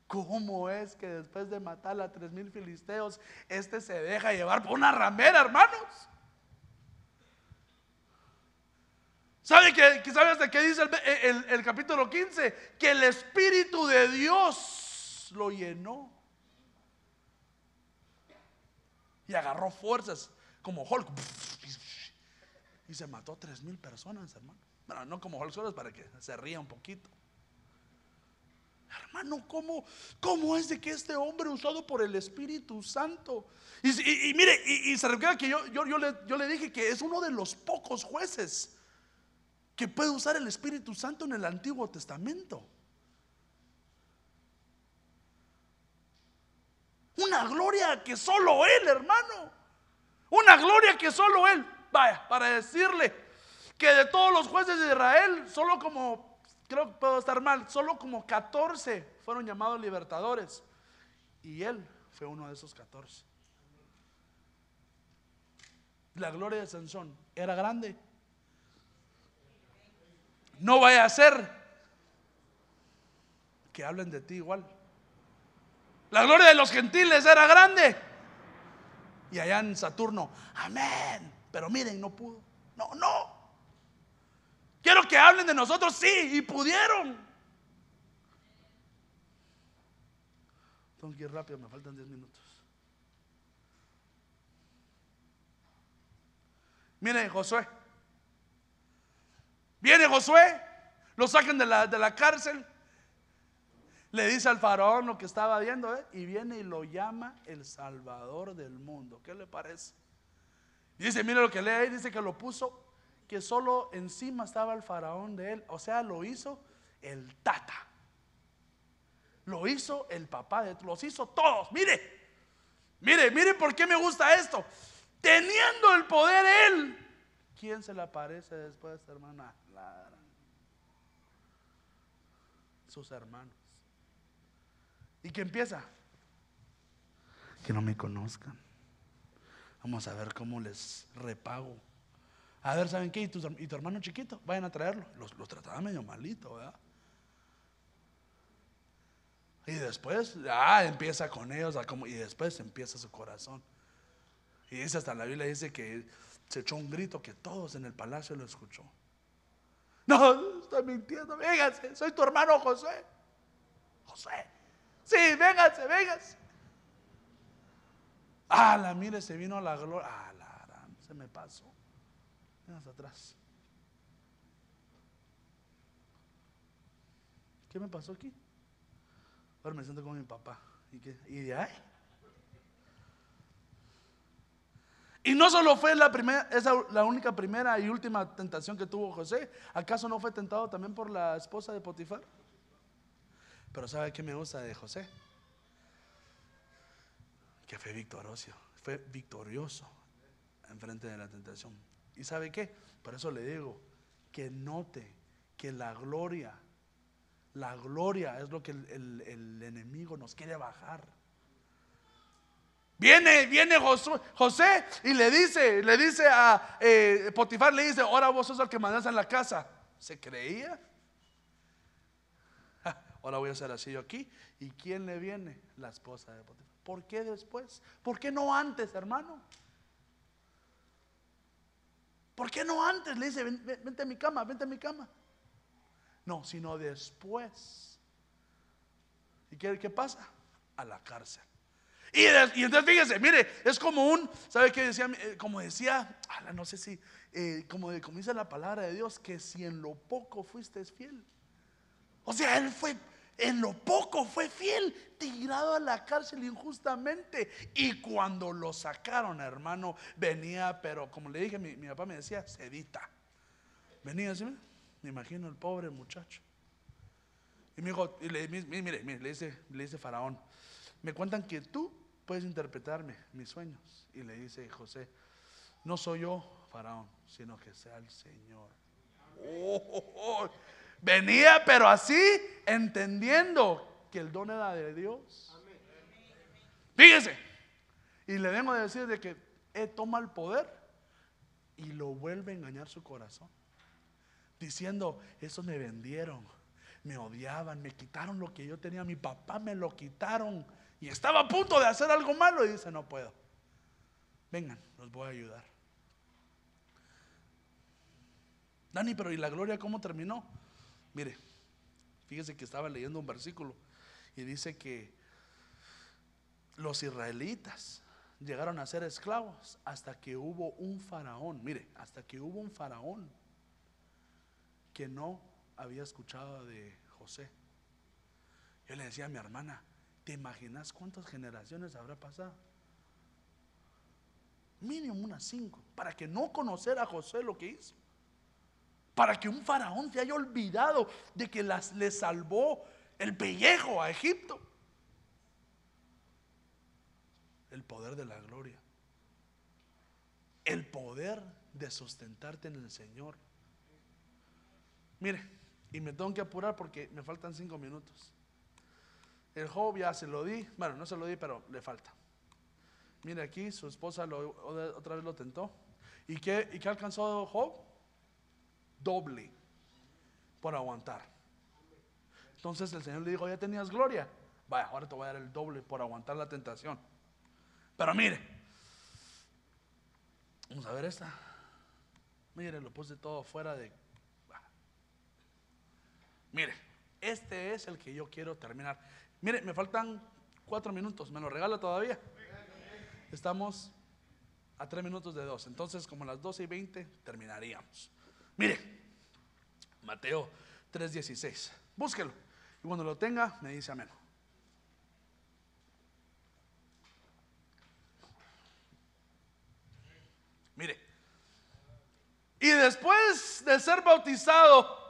¿Cómo es que después de matar a tres mil filisteos, este se deja llevar por una ramera, hermanos? ¿Sabe que, sabes de qué dice el, capítulo 15? Que el Espíritu de Dios lo llenó. Y agarró fuerzas como Hulk. Y se mató tres mil personas, hermano. Bueno, no como Hulk solo para que se ría un poquito. Hermano, ¿cómo, ¿cómo es de que este hombre usado por el Espíritu Santo? Y, mire, y, se recuerda que yo, yo, le, yo le dije que es uno de los pocos jueces que puede usar el Espíritu Santo en el Antiguo Testamento. Una gloria que solo Él, hermano. Una gloria que solo Él. Vaya, para decirle que de todos los jueces de Israel, solo como creo que puedo estar mal, solo como 14 fueron llamados libertadores. Y él fue uno de esos 14. La gloria de Sansón era grande. No vaya a ser que hablen de ti igual. La gloria de los gentiles era grande. Y allá en Saturno, amén. Pero miren, no pudo. No, no. Quiero que hablen de nosotros, sí, y pudieron. Tengo que ir rápido, me faltan 10 minutos. Miren, Josué. Viene Josué, lo sacan de la, de la cárcel. Le dice al faraón lo que estaba viendo, ¿eh? y viene y lo llama el Salvador del mundo. ¿Qué le parece? Y dice, mire lo que lee ahí, dice que lo puso que solo encima estaba el faraón de él. O sea, lo hizo el tata. Lo hizo el papá de los hizo todos. Mire, mire, mire por qué me gusta esto. Teniendo el poder él, ¿quién se le aparece después, hermana? Sus hermanos. ¿Y qué empieza? Que no me conozcan. Vamos a ver cómo les repago. A ver, ¿saben qué? ¿Y tu, hermano chiquito? Vayan a traerlo. Los, trataba medio malito, ¿verdad? Y después, ah, empieza con ellos, y después empieza su corazón. Y dice hasta la Biblia, dice que se echó un grito que todos en el palacio lo escuchó. [LAUGHS] No, estoy mintiendo, véngase, soy tu hermano José. José, sí, véngase, véngase. Ah, la mire, se vino la gloria. Ah, la, se me pasó atrás. ¿Qué me pasó aquí? Ahora me siento con mi papá. ¿Y qué? ¿Y de ahí? Y no solo fue la, primera, esa, la única primera y última tentación que tuvo José. ¿Acaso no fue tentado también por la esposa de Potifar? Pero ¿sabe qué me gusta de José? Que fue victorioso, fue victorioso en frente de la tentación. ¿Y sabe qué? Por eso le digo que note que la gloria, la gloria es lo que el, el enemigo nos quiere bajar. Viene, viene José, y le dice, le dice a eh, Potifar, le dice, ahora vos sos el que mandas en la casa. ¿Se creía? [LAUGHS] ahora voy a hacer así yo aquí. ¿Y quién le viene? La esposa de Potifar. ¿Por qué después? ¿Por qué no antes, hermano? ¿Por qué no antes? Le dice, vente a mi cama, vente a mi cama. No, sino después. ¿Y qué, qué pasa? A la cárcel. Y, entonces fíjese, mire, es como un, ¿sabe qué decía? Eh, como decía, no sé si, eh, como, como dice la palabra de Dios, que si en lo poco fuiste fiel. O sea, él fue, en lo poco fue fiel, tirado a la cárcel injustamente. Y cuando lo sacaron, hermano, venía, pero como le dije, mi, papá me decía, sedita. Venía así, me imagino el pobre muchacho. Y me dijo, y le, mire, mire, le dice, le dice Faraón, me cuentan que tú puedes interpretarme mis sueños. Y le dice José, no soy yo, Faraón, sino que sea el Señor. Oh, venía, pero así, entendiendo que el don era de Dios. Fíjese, y le vengo a decir de que él toma el poder y lo vuelve a engañar su corazón. Diciendo, eso me vendieron, me odiaban, me quitaron lo que yo tenía, mi papá me lo quitaron y estaba a punto de hacer algo malo y dice, no puedo. Vengan, los voy a ayudar. Dani, pero ¿y la gloria cómo terminó? Mire, fíjese que estaba leyendo un versículo y dice que los israelitas llegaron a ser esclavos hasta que hubo un faraón, mire, hasta que hubo un faraón que no había escuchado de José. Yo le decía a mi hermana, ¿Te imaginas cuántas generaciones habrá pasado? Mínimo unas cinco. Para que no conocer a José lo que hizo. Para que un faraón se haya olvidado de que las, le salvó el pellejo a Egipto. El poder de la gloria. El poder de sustentarte en el Señor. Mire, y me tengo que apurar porque me faltan cinco minutos. El Job ya se lo di, bueno, no se lo di, pero le falta. Mire aquí, su esposa otra vez lo tentó. ¿Y qué, ¿Y qué alcanzó Job? Doble por aguantar. Entonces el Señor le dijo, ya tenías gloria. Vaya, ahora te voy a dar el doble por aguantar la tentación. Pero mire, vamos a ver esta. Mire, lo puse todo fuera de... Mire, este es el que yo quiero terminar. Mire, me faltan cuatro minutos. ¿Me lo regala todavía? Estamos a tres minutos de dos. Entonces, como a las doce y veinte, terminaríamos. Mire, Mateo 3:16. Búsquelo. Y cuando lo tenga, me dice amén. Mire. Y después de ser bautizado,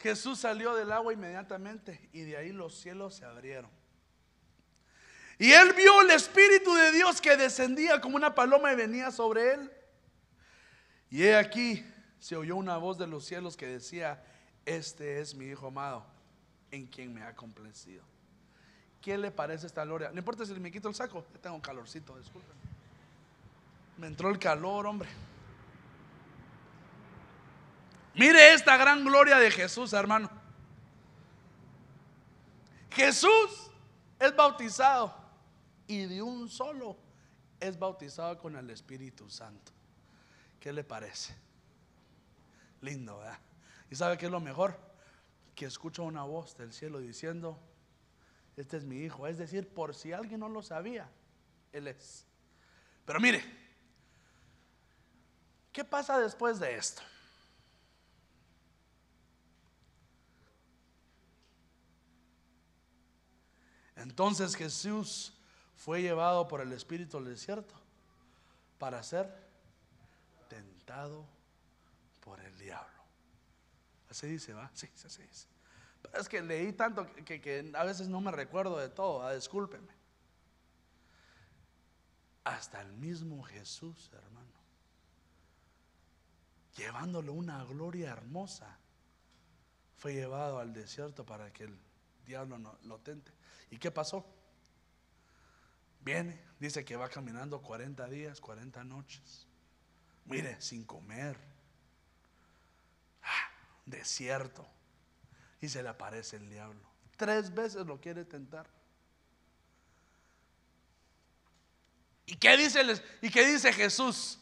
Jesús salió del agua inmediatamente y de ahí los cielos se abrieron. Y él vio el Espíritu de Dios que descendía como una paloma y venía sobre él. Y he aquí se oyó una voz de los cielos que decía, este es mi Hijo amado, en quien me ha complacido. ¿Qué le parece esta gloria? No importa si me quito el saco, tengo calorcito, disculpen. Me entró el calor, hombre. Mire esta gran gloria de Jesús, hermano. Jesús es bautizado y de un solo es bautizado con el Espíritu Santo. ¿Qué le parece? Lindo, ¿verdad? ¿Y sabe qué es lo mejor? Que escucho una voz del cielo diciendo, este es mi hijo. Es decir, por si alguien no lo sabía, él es. Pero mire, ¿qué pasa después de esto? Entonces Jesús fue llevado por el Espíritu al desierto para ser tentado por el diablo. Así dice, ¿va? Sí, así dice. es que leí tanto que, a veces no me recuerdo de todo, ah, discúlpeme. Hasta el mismo Jesús, hermano, llevándole una gloria hermosa, fue llevado al desierto para que el diablo lo tente. ¿Y qué pasó? Viene, dice que va caminando 40 días, 40 noches. Mire, sin comer. Ah, desierto. Y se le aparece el diablo. Tres veces lo quiere tentar. ¿Y qué dice, ¿y qué dice Jesús?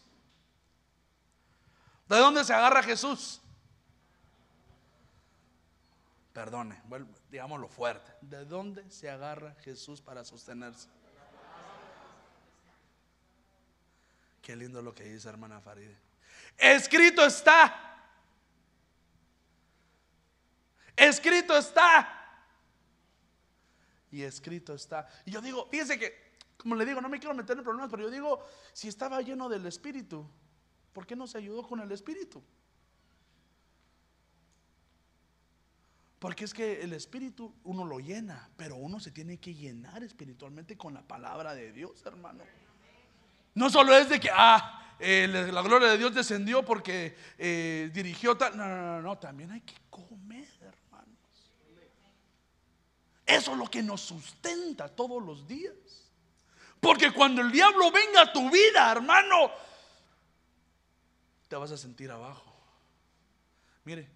¿De dónde se agarra Jesús? Perdone, digámoslo fuerte. ¿De dónde se agarra Jesús para sostenerse? Qué lindo lo que dice hermana Faride. Escrito está. Escrito está. Y escrito está. Y yo digo, fíjense que, como le digo, no me quiero meter en problemas, pero yo digo, si estaba lleno del Espíritu, ¿por qué no se ayudó con el Espíritu? Porque es que el Espíritu uno lo llena, pero uno se tiene que llenar espiritualmente con la palabra de Dios, hermano. No solo es de que, ah, la gloria de Dios descendió porque eh, dirigió tal. No, no, no, no, también hay que comer, hermanos. Eso es lo que nos sustenta todos los días. Porque cuando el diablo venga a tu vida, hermano, te vas a sentir abajo. Mire,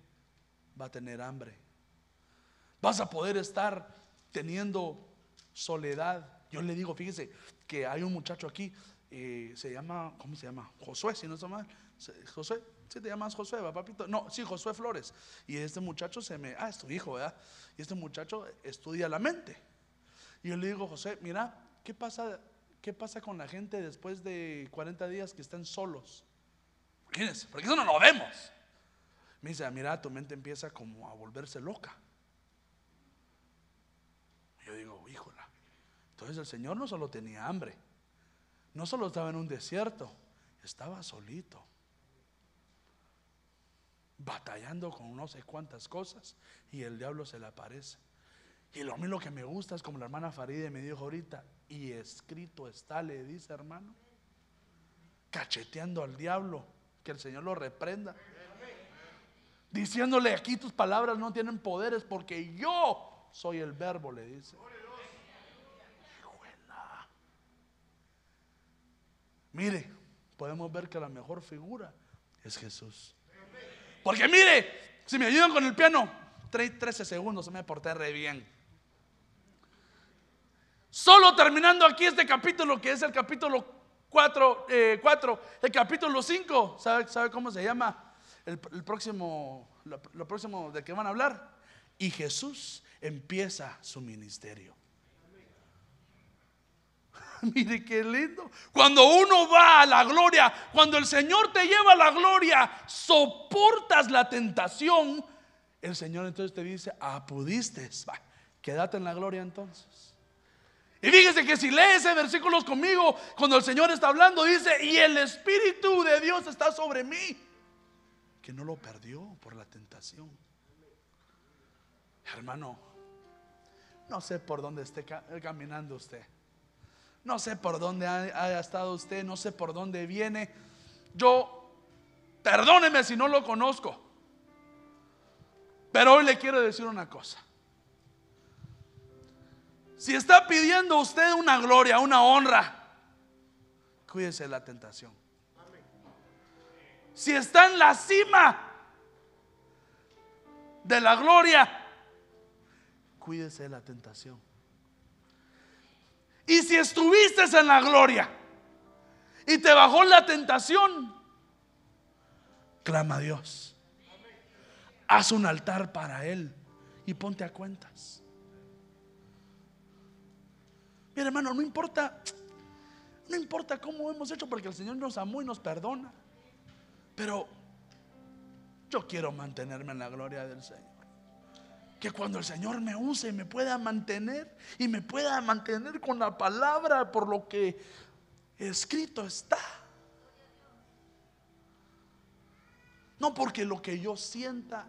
va a tener hambre. Vas a poder estar teniendo soledad. Yo le digo, fíjese que hay un muchacho aquí eh, se llama, ¿cómo se llama? Josué, si no está mal. Josué, si te llamas Josué, papito? No, sí, Josué Flores. Y este muchacho se me, ah, es tu hijo, ¿verdad? Y este muchacho estudia la mente. Y yo le digo, José, mira, ¿qué pasa, qué pasa con la gente después de 40 días que están solos? Imagínense, porque eso no lo vemos. Me dice, mira, tu mente empieza como a volverse loca. Yo digo, híjola. Entonces el Señor no solo tenía hambre, no solo estaba en un desierto, estaba solito, batallando con no sé cuántas cosas y el diablo se le aparece. Y lo mismo que me gusta es como la hermana Faride me dijo ahorita, y escrito está, le dice hermano, cacheteando al diablo, que el Señor lo reprenda. Diciéndole aquí tus palabras no tienen poderes porque yo soy el verbo, le dice. Mire, podemos ver que la mejor figura es Jesús. Porque mire, si me ayudan con el piano, 13 segundos, se me porté re bien. Solo terminando aquí este capítulo, que es el capítulo 4, eh, el capítulo 5, ¿sabe, ¿sabe, cómo se llama? El, próximo, lo próximo de que van a hablar. Y Jesús empieza su ministerio. [LAUGHS] Mire qué lindo. Cuando uno va a la gloria, cuando el Señor te lleva a la gloria, soportas la tentación. El Señor entonces te dice, ah, pudiste, quédate en la gloria entonces. Y fíjese que si lee ese versículo conmigo, cuando el Señor está hablando, dice, y el Espíritu de Dios está sobre mí, que no lo perdió por la tentación. Hermano, no sé por dónde esté caminando usted. No sé por dónde haya estado usted, no sé por dónde viene. Yo, perdóneme si no lo conozco. Pero hoy le quiero decir una cosa. Si está pidiendo usted una gloria, una honra, cuídese de la tentación. Si está en la cima de la gloria, cuídese de la tentación. Y si estuviste en la gloria y te bajó la tentación, clama a Dios. Haz un altar para Él y ponte a cuentas. Mira, hermano, no importa, no importa cómo hemos hecho, porque el Señor nos amó y nos perdona. Pero yo quiero mantenerme en la gloria del Señor que cuando el Señor me use me pueda mantener y me pueda mantener con la palabra por lo que escrito está. No porque lo que yo sienta,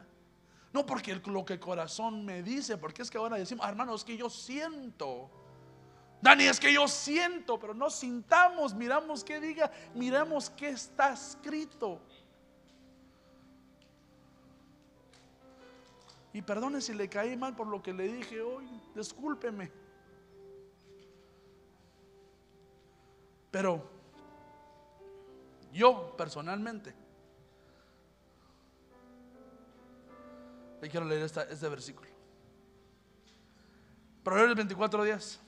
no porque lo que el corazón me dice, porque es que ahora decimos, ah, hermano, es que yo siento. Dani, es que yo siento, pero no sintamos, miramos qué diga, miramos qué está escrito. Y perdone si le caí mal por lo que le dije hoy, discúlpeme. Pero yo personalmente le quiero leer este versículo. Proverbios 24 días.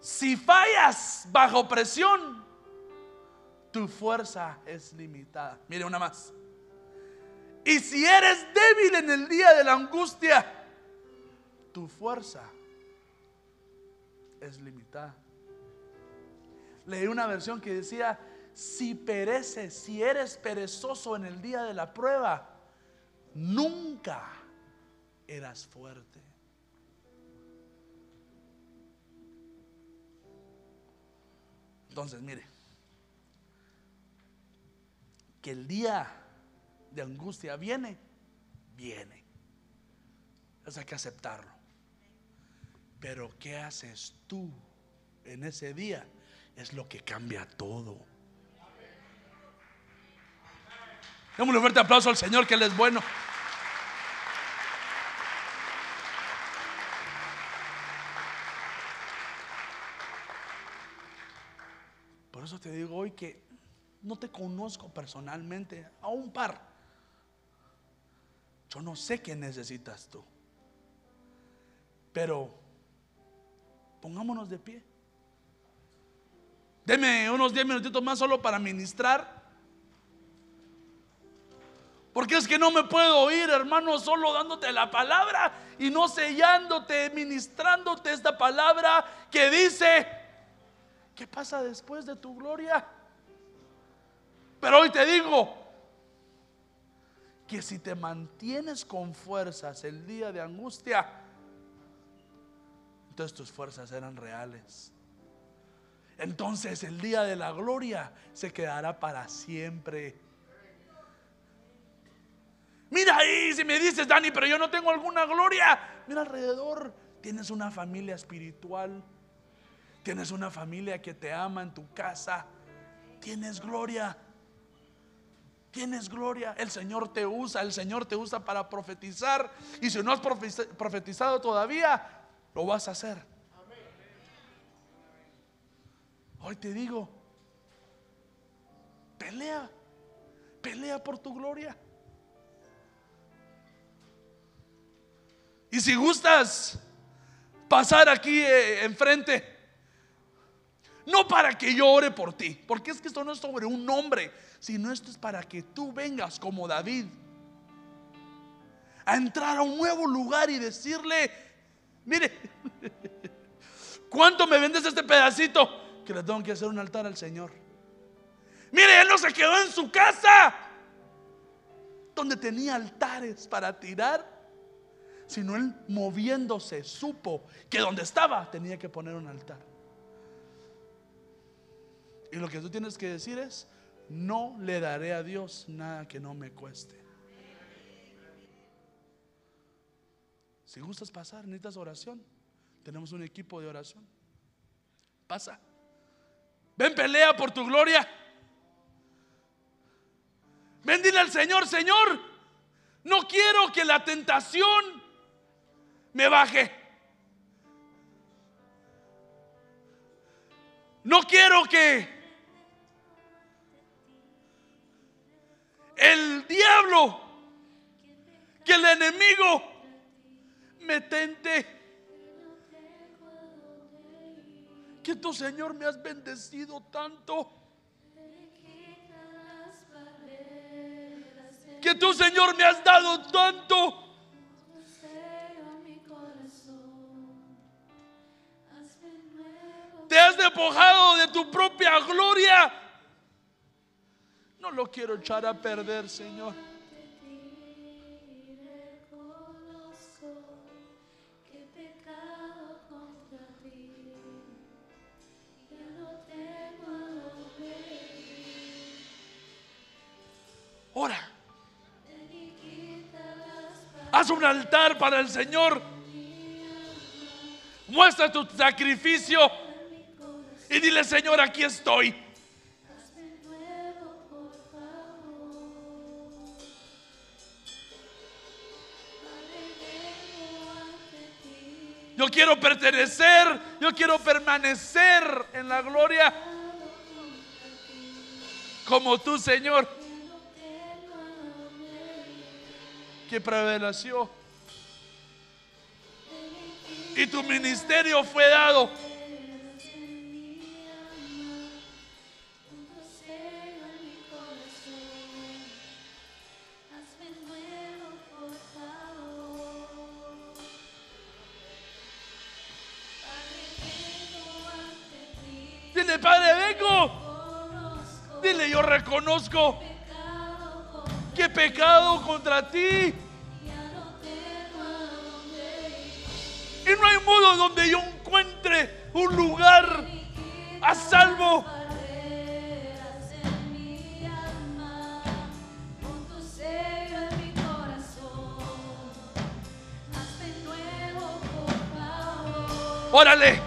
Si fallas bajo presión, tu fuerza es limitada. Mire una más. Y si eres débil en el día de la angustia, tu fuerza es limitada. Leí una versión que decía, si pereces, si eres perezoso en el día de la prueba, nunca eras fuerte. Entonces, mire, que el día de angustia viene, viene. Eso hay que aceptarlo. Pero ¿qué haces tú en ese día? Es lo que cambia todo. Démosle un fuerte aplauso al Señor que Él es bueno. Por eso te digo hoy que no te conozco personalmente, a un par. Yo no sé qué necesitas tú. Pero pongámonos de pie. Deme unos 10 minutitos más solo para ministrar. Porque es que no me puedo oír, hermano, solo dándote la palabra y no sellándote, ministrándote esta palabra que dice, ¿Qué pasa después de tu gloria? Pero hoy te digo que si te mantienes con fuerzas el día de angustia, entonces tus fuerzas eran reales. Entonces el día de la gloria se quedará para siempre. Mira ahí, si me dices, Dani, pero yo no tengo alguna gloria, mira alrededor, tienes una familia espiritual Tienes una familia que te ama en tu casa. Tienes gloria. Tienes gloria. El Señor te usa. El Señor te usa para profetizar. Y si no has profetizado todavía, lo vas a hacer. Hoy te digo, pelea. Pelea por tu gloria. Y si gustas pasar aquí eh, enfrente no para que yo ore por ti, porque es que esto no es sobre un nombre, sino esto es para que tú vengas como David a entrar a un nuevo lugar y decirle, mire, [LAUGHS] ¿cuánto me vendes este pedacito? Que le tengo que hacer un altar al Señor. Mire, él no se quedó en su casa, donde tenía altares para tirar, sino él moviéndose supo que donde estaba tenía que poner un altar. Y lo que tú tienes que decir es, no le daré a Dios nada que no me cueste. Si gustas pasar, necesitas oración. Tenemos un equipo de oración. Pasa. Ven, pelea por tu gloria. Ven, dile al Señor, Señor, no quiero que la tentación me baje. No quiero que el diablo, que el enemigo me tente. Que tu Señor me has bendecido tanto. Que tu Señor me has dado tanto. Te has despojado de tu propia gloria no lo quiero echar a perder, Señor. Ora. Haz un altar para el Señor. Muestra tu sacrificio y dile, Señor, aquí estoy. Quiero pertenecer, yo quiero permanecer en la gloria como tú, Señor. Que prevaleció. Y tu ministerio fue dado. Que pecado contra ti. Y no hay modo donde yo encuentre un lugar a salvo. Órale,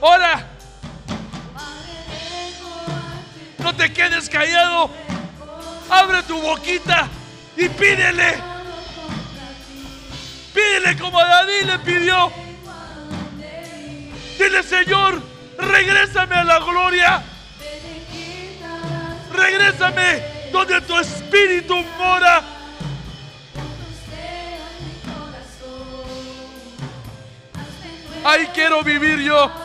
ora. Quedes callado. Abre tu boquita y pídele. Pídele como David le pidió. Dile, Señor, regrésame a la gloria. Regrésame donde tu espíritu mora. Ahí quiero vivir yo.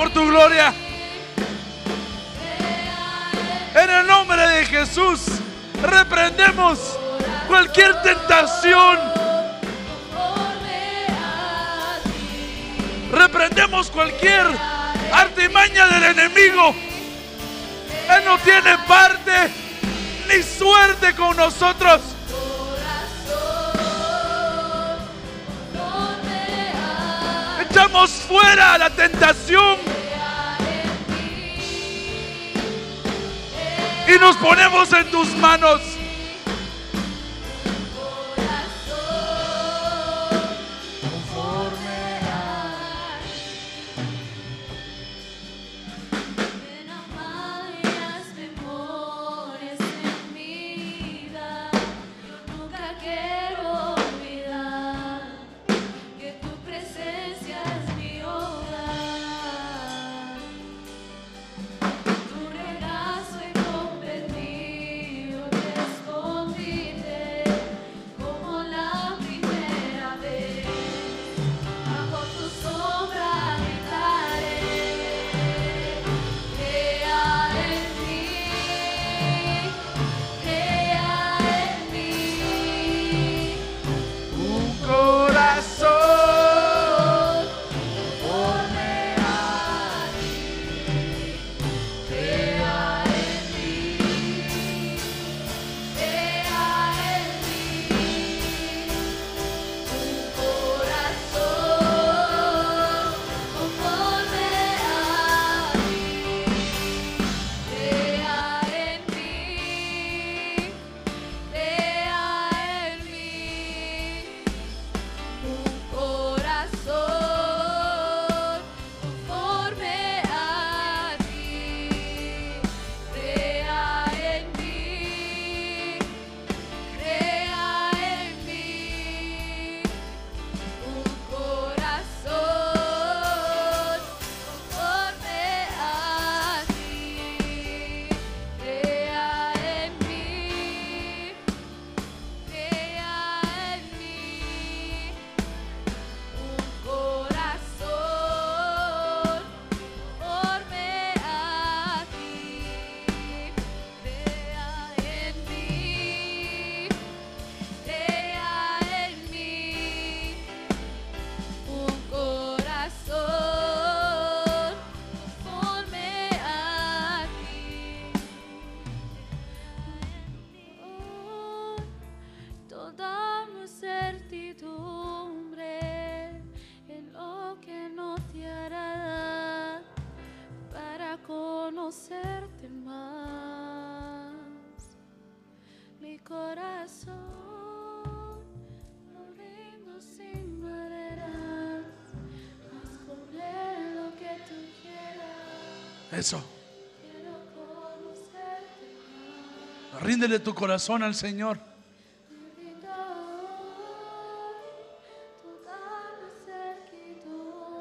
Por tu gloria. En el nombre de Jesús reprendemos cualquier tentación. Reprendemos cualquier artimaña del enemigo. Él no tiene parte ni suerte con nosotros. Echamos fuera la tentación nos ponemos en tus manos. Ríndele tu corazón al Señor.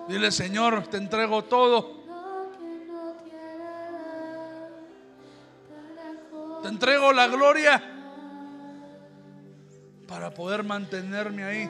Dile, Señor, te entrego todo. Te entrego la gloria para poder mantenerme ahí.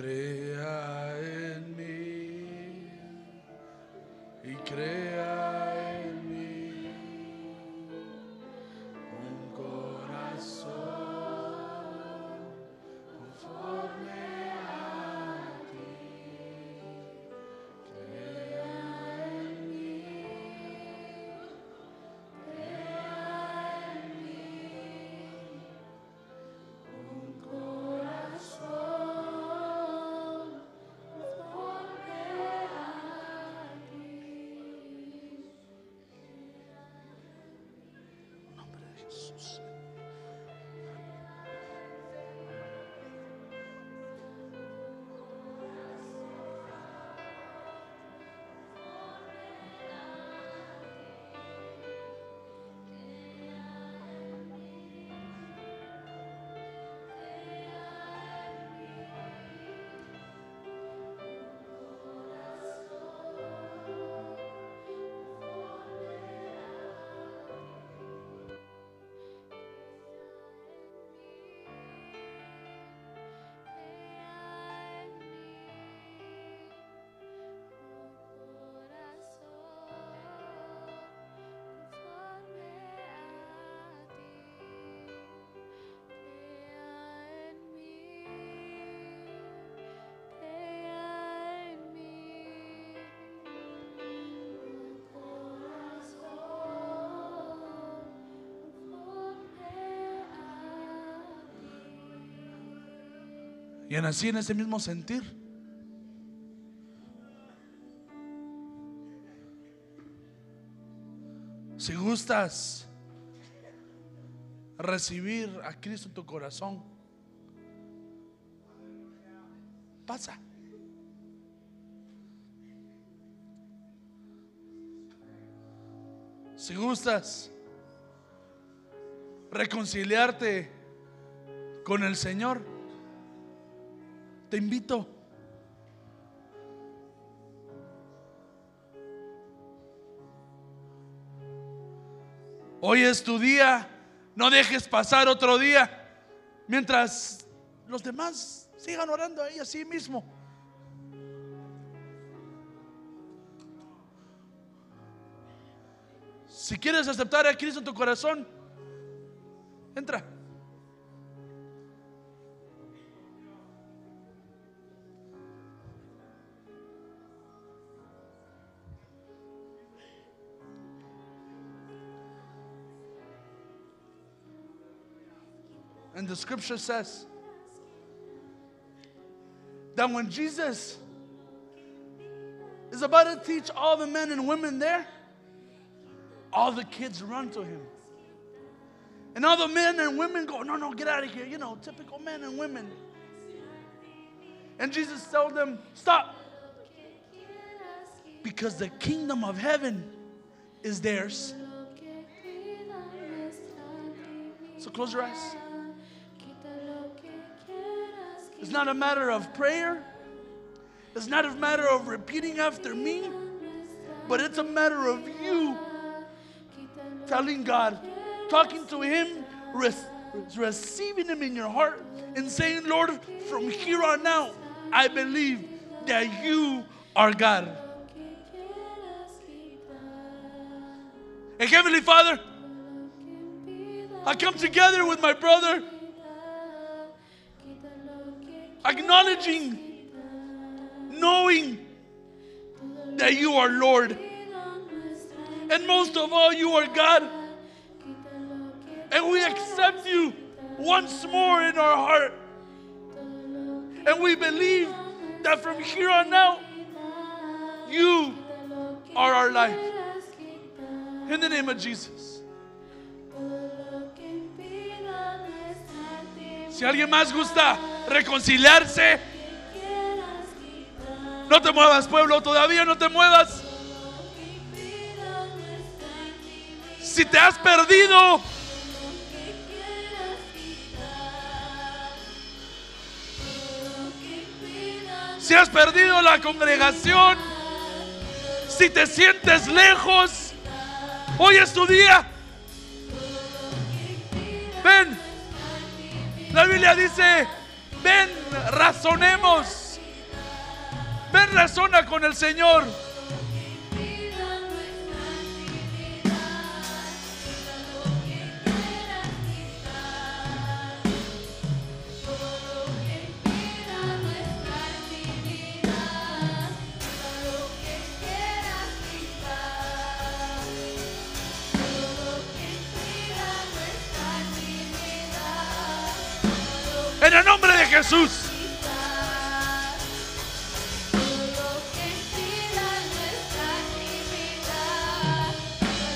Ti. De Y en así, en ese mismo sentir, si gustas recibir a Cristo en tu corazón, pasa. Si gustas reconciliarte con el Señor, te invito. Hoy es tu día, no dejes pasar otro día mientras los demás sigan orando ahí así mismo. Si quieres aceptar a Cristo en tu corazón, entra. The scripture says that when Jesus is about to teach all the men and women there, all the kids run to him. And all the men and women go, No, no, get out of here. You know, typical men and women. And Jesus told them, Stop, because the kingdom of heaven is theirs. So close your eyes. It's not a matter of prayer, It's not a matter of repeating after me, but it's a matter of you telling God, talking to Him, res- receiving Him in your heart, and saying, Lord, from here on out, I believe that you are God. And Heavenly Father, I come together with my brother, acknowledging, knowing that you are Lord. And most of all, you are God. And we accept you once more in our heart. And we believe that from here on out, you are our life. In the name of Jesus. Si alguien más gusta reconciliarse, no te muevas, pueblo, todavía no te muevas. Si te has perdido, si has perdido la congregación, si te sientes lejos, hoy es tu día. Ven, la Biblia dice, ven, razonemos. Ven, razona con el Señor. En el nombre de Jesús.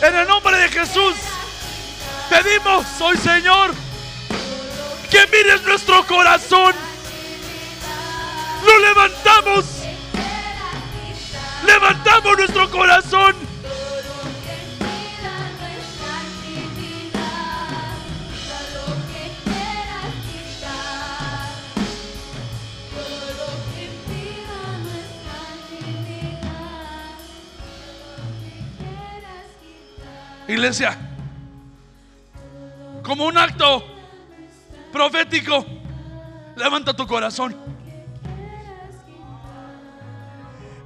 En el nombre de Jesús. Pedimos hoy, Señor, que mires nuestro corazón. Lo levantamos. Levantamos nuestro corazón. Iglesia, como un acto profético, levanta tu corazón.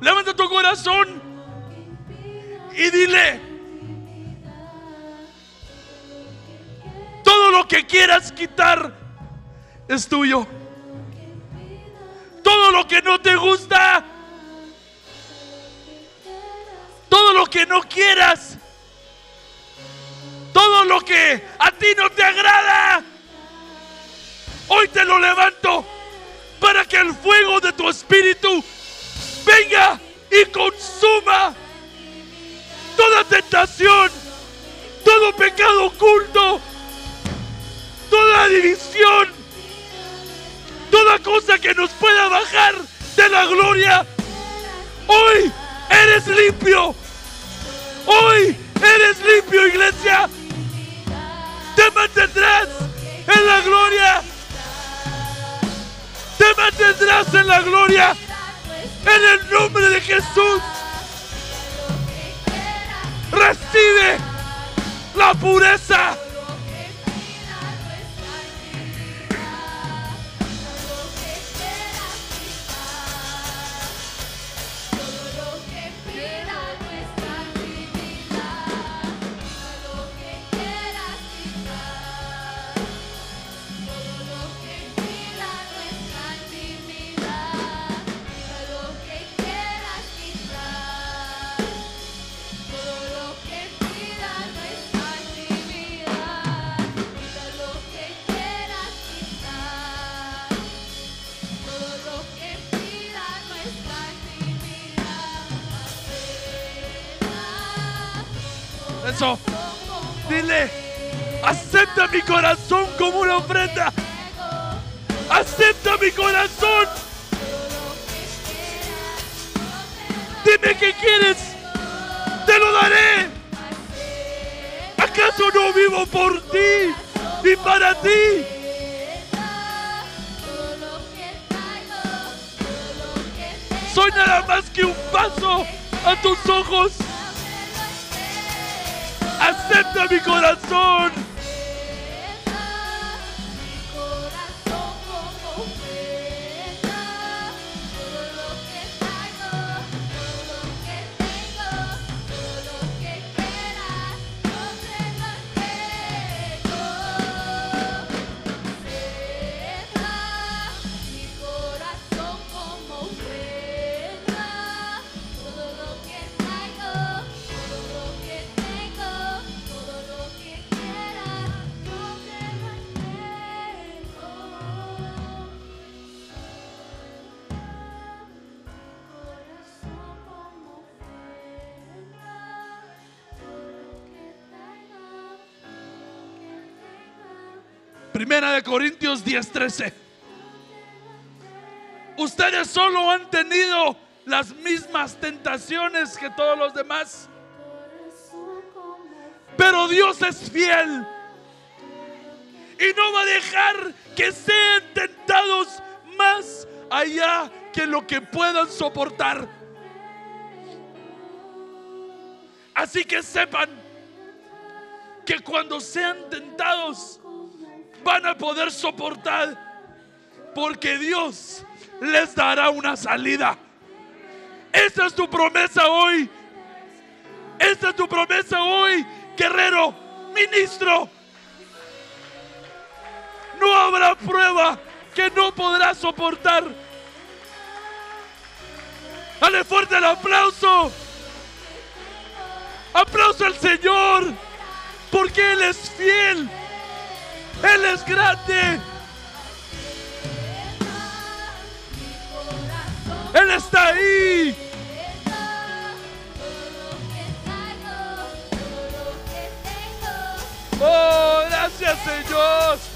Levanta tu corazón y dile todo lo que quieras quitar es tuyo. Todo lo que no te gusta, todo lo que no quieras, todo lo que a ti no te agrada, hoy te lo levanto para que el fuego de tu espíritu venga y consuma toda tentación, todo pecado oculto, toda división, toda cosa que nos pueda bajar de la gloria. Hoy eres limpio. Hoy eres limpio, iglesia. Te mantendrás en la gloria. Te mantendrás en la gloria. En el nombre de Jesús. Recibe la pureza. Dile, acepta mi corazón como una ofrenda. Acepta mi corazón. Dime qué quieres. Te lo daré. ¿Acaso no vivo por ti y para ti? Soy nada más que un paso a tus ojos. Acepta mi corazón. Primera de Corintios 10:13. Ustedes solo han tenido las mismas tentaciones que todos los demás. Pero Dios es fiel. Y no va a dejar que sean tentados más allá que lo que puedan soportar. Así que sepan que cuando sean tentados van a poder soportar. Porque Dios les dará una salida. Esa es tu promesa hoy. Esta es tu promesa hoy, guerrero, ministro. No habrá prueba que no podrás soportar. Dale fuerte el aplauso. Aplauso al Señor, porque Él es fiel. Él es grande. Él está ahí. Oh, gracias Señor.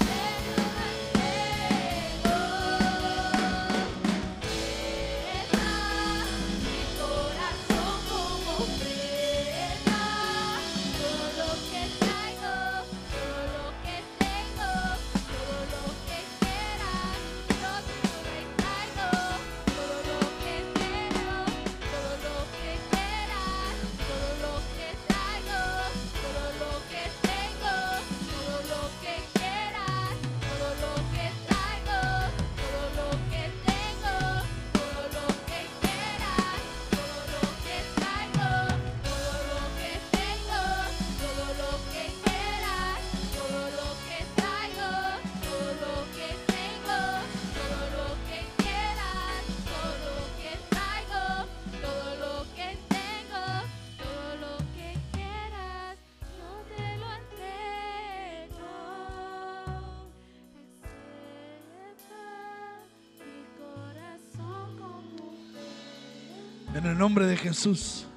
Nombre de Jesús.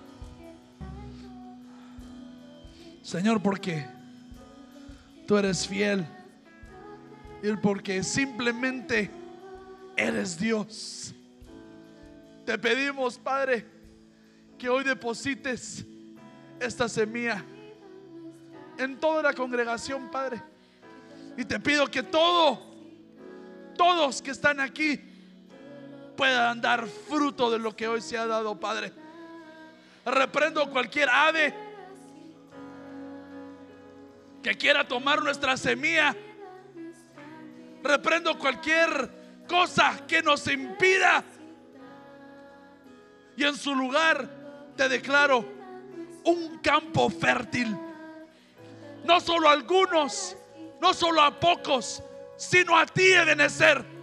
Señor, porque tú eres fiel. Y porque simplemente eres Dios. Te pedimos, Padre, que hoy deposites esta semilla en toda la congregación, Padre. Y te pido que todo, todos que están aquí, puedan dar fruto de lo que hoy se ha dado, Padre. Reprendo cualquier ave que quiera tomar nuestra semilla. Reprendo cualquier cosa que nos impida. Y en su lugar te declaro un campo fértil. No solo a algunos, no solo a pocos, sino a ti, Ebenezer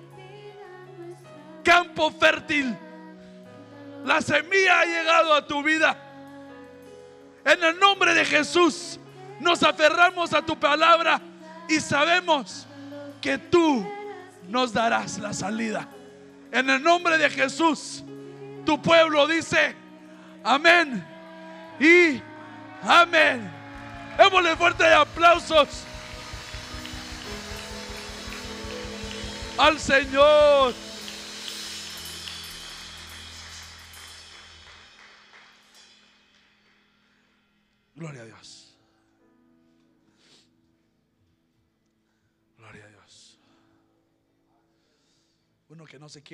campo fértil. La semilla ha llegado a tu vida. En el nombre de Jesús nos aferramos a tu palabra y sabemos que tú nos darás la salida. En el nombre de Jesús, tu pueblo dice, amén y amén. Démosle fuerte aplausos al Señor. Gloria a Dios. Gloria a Dios. Uno que no se quiere.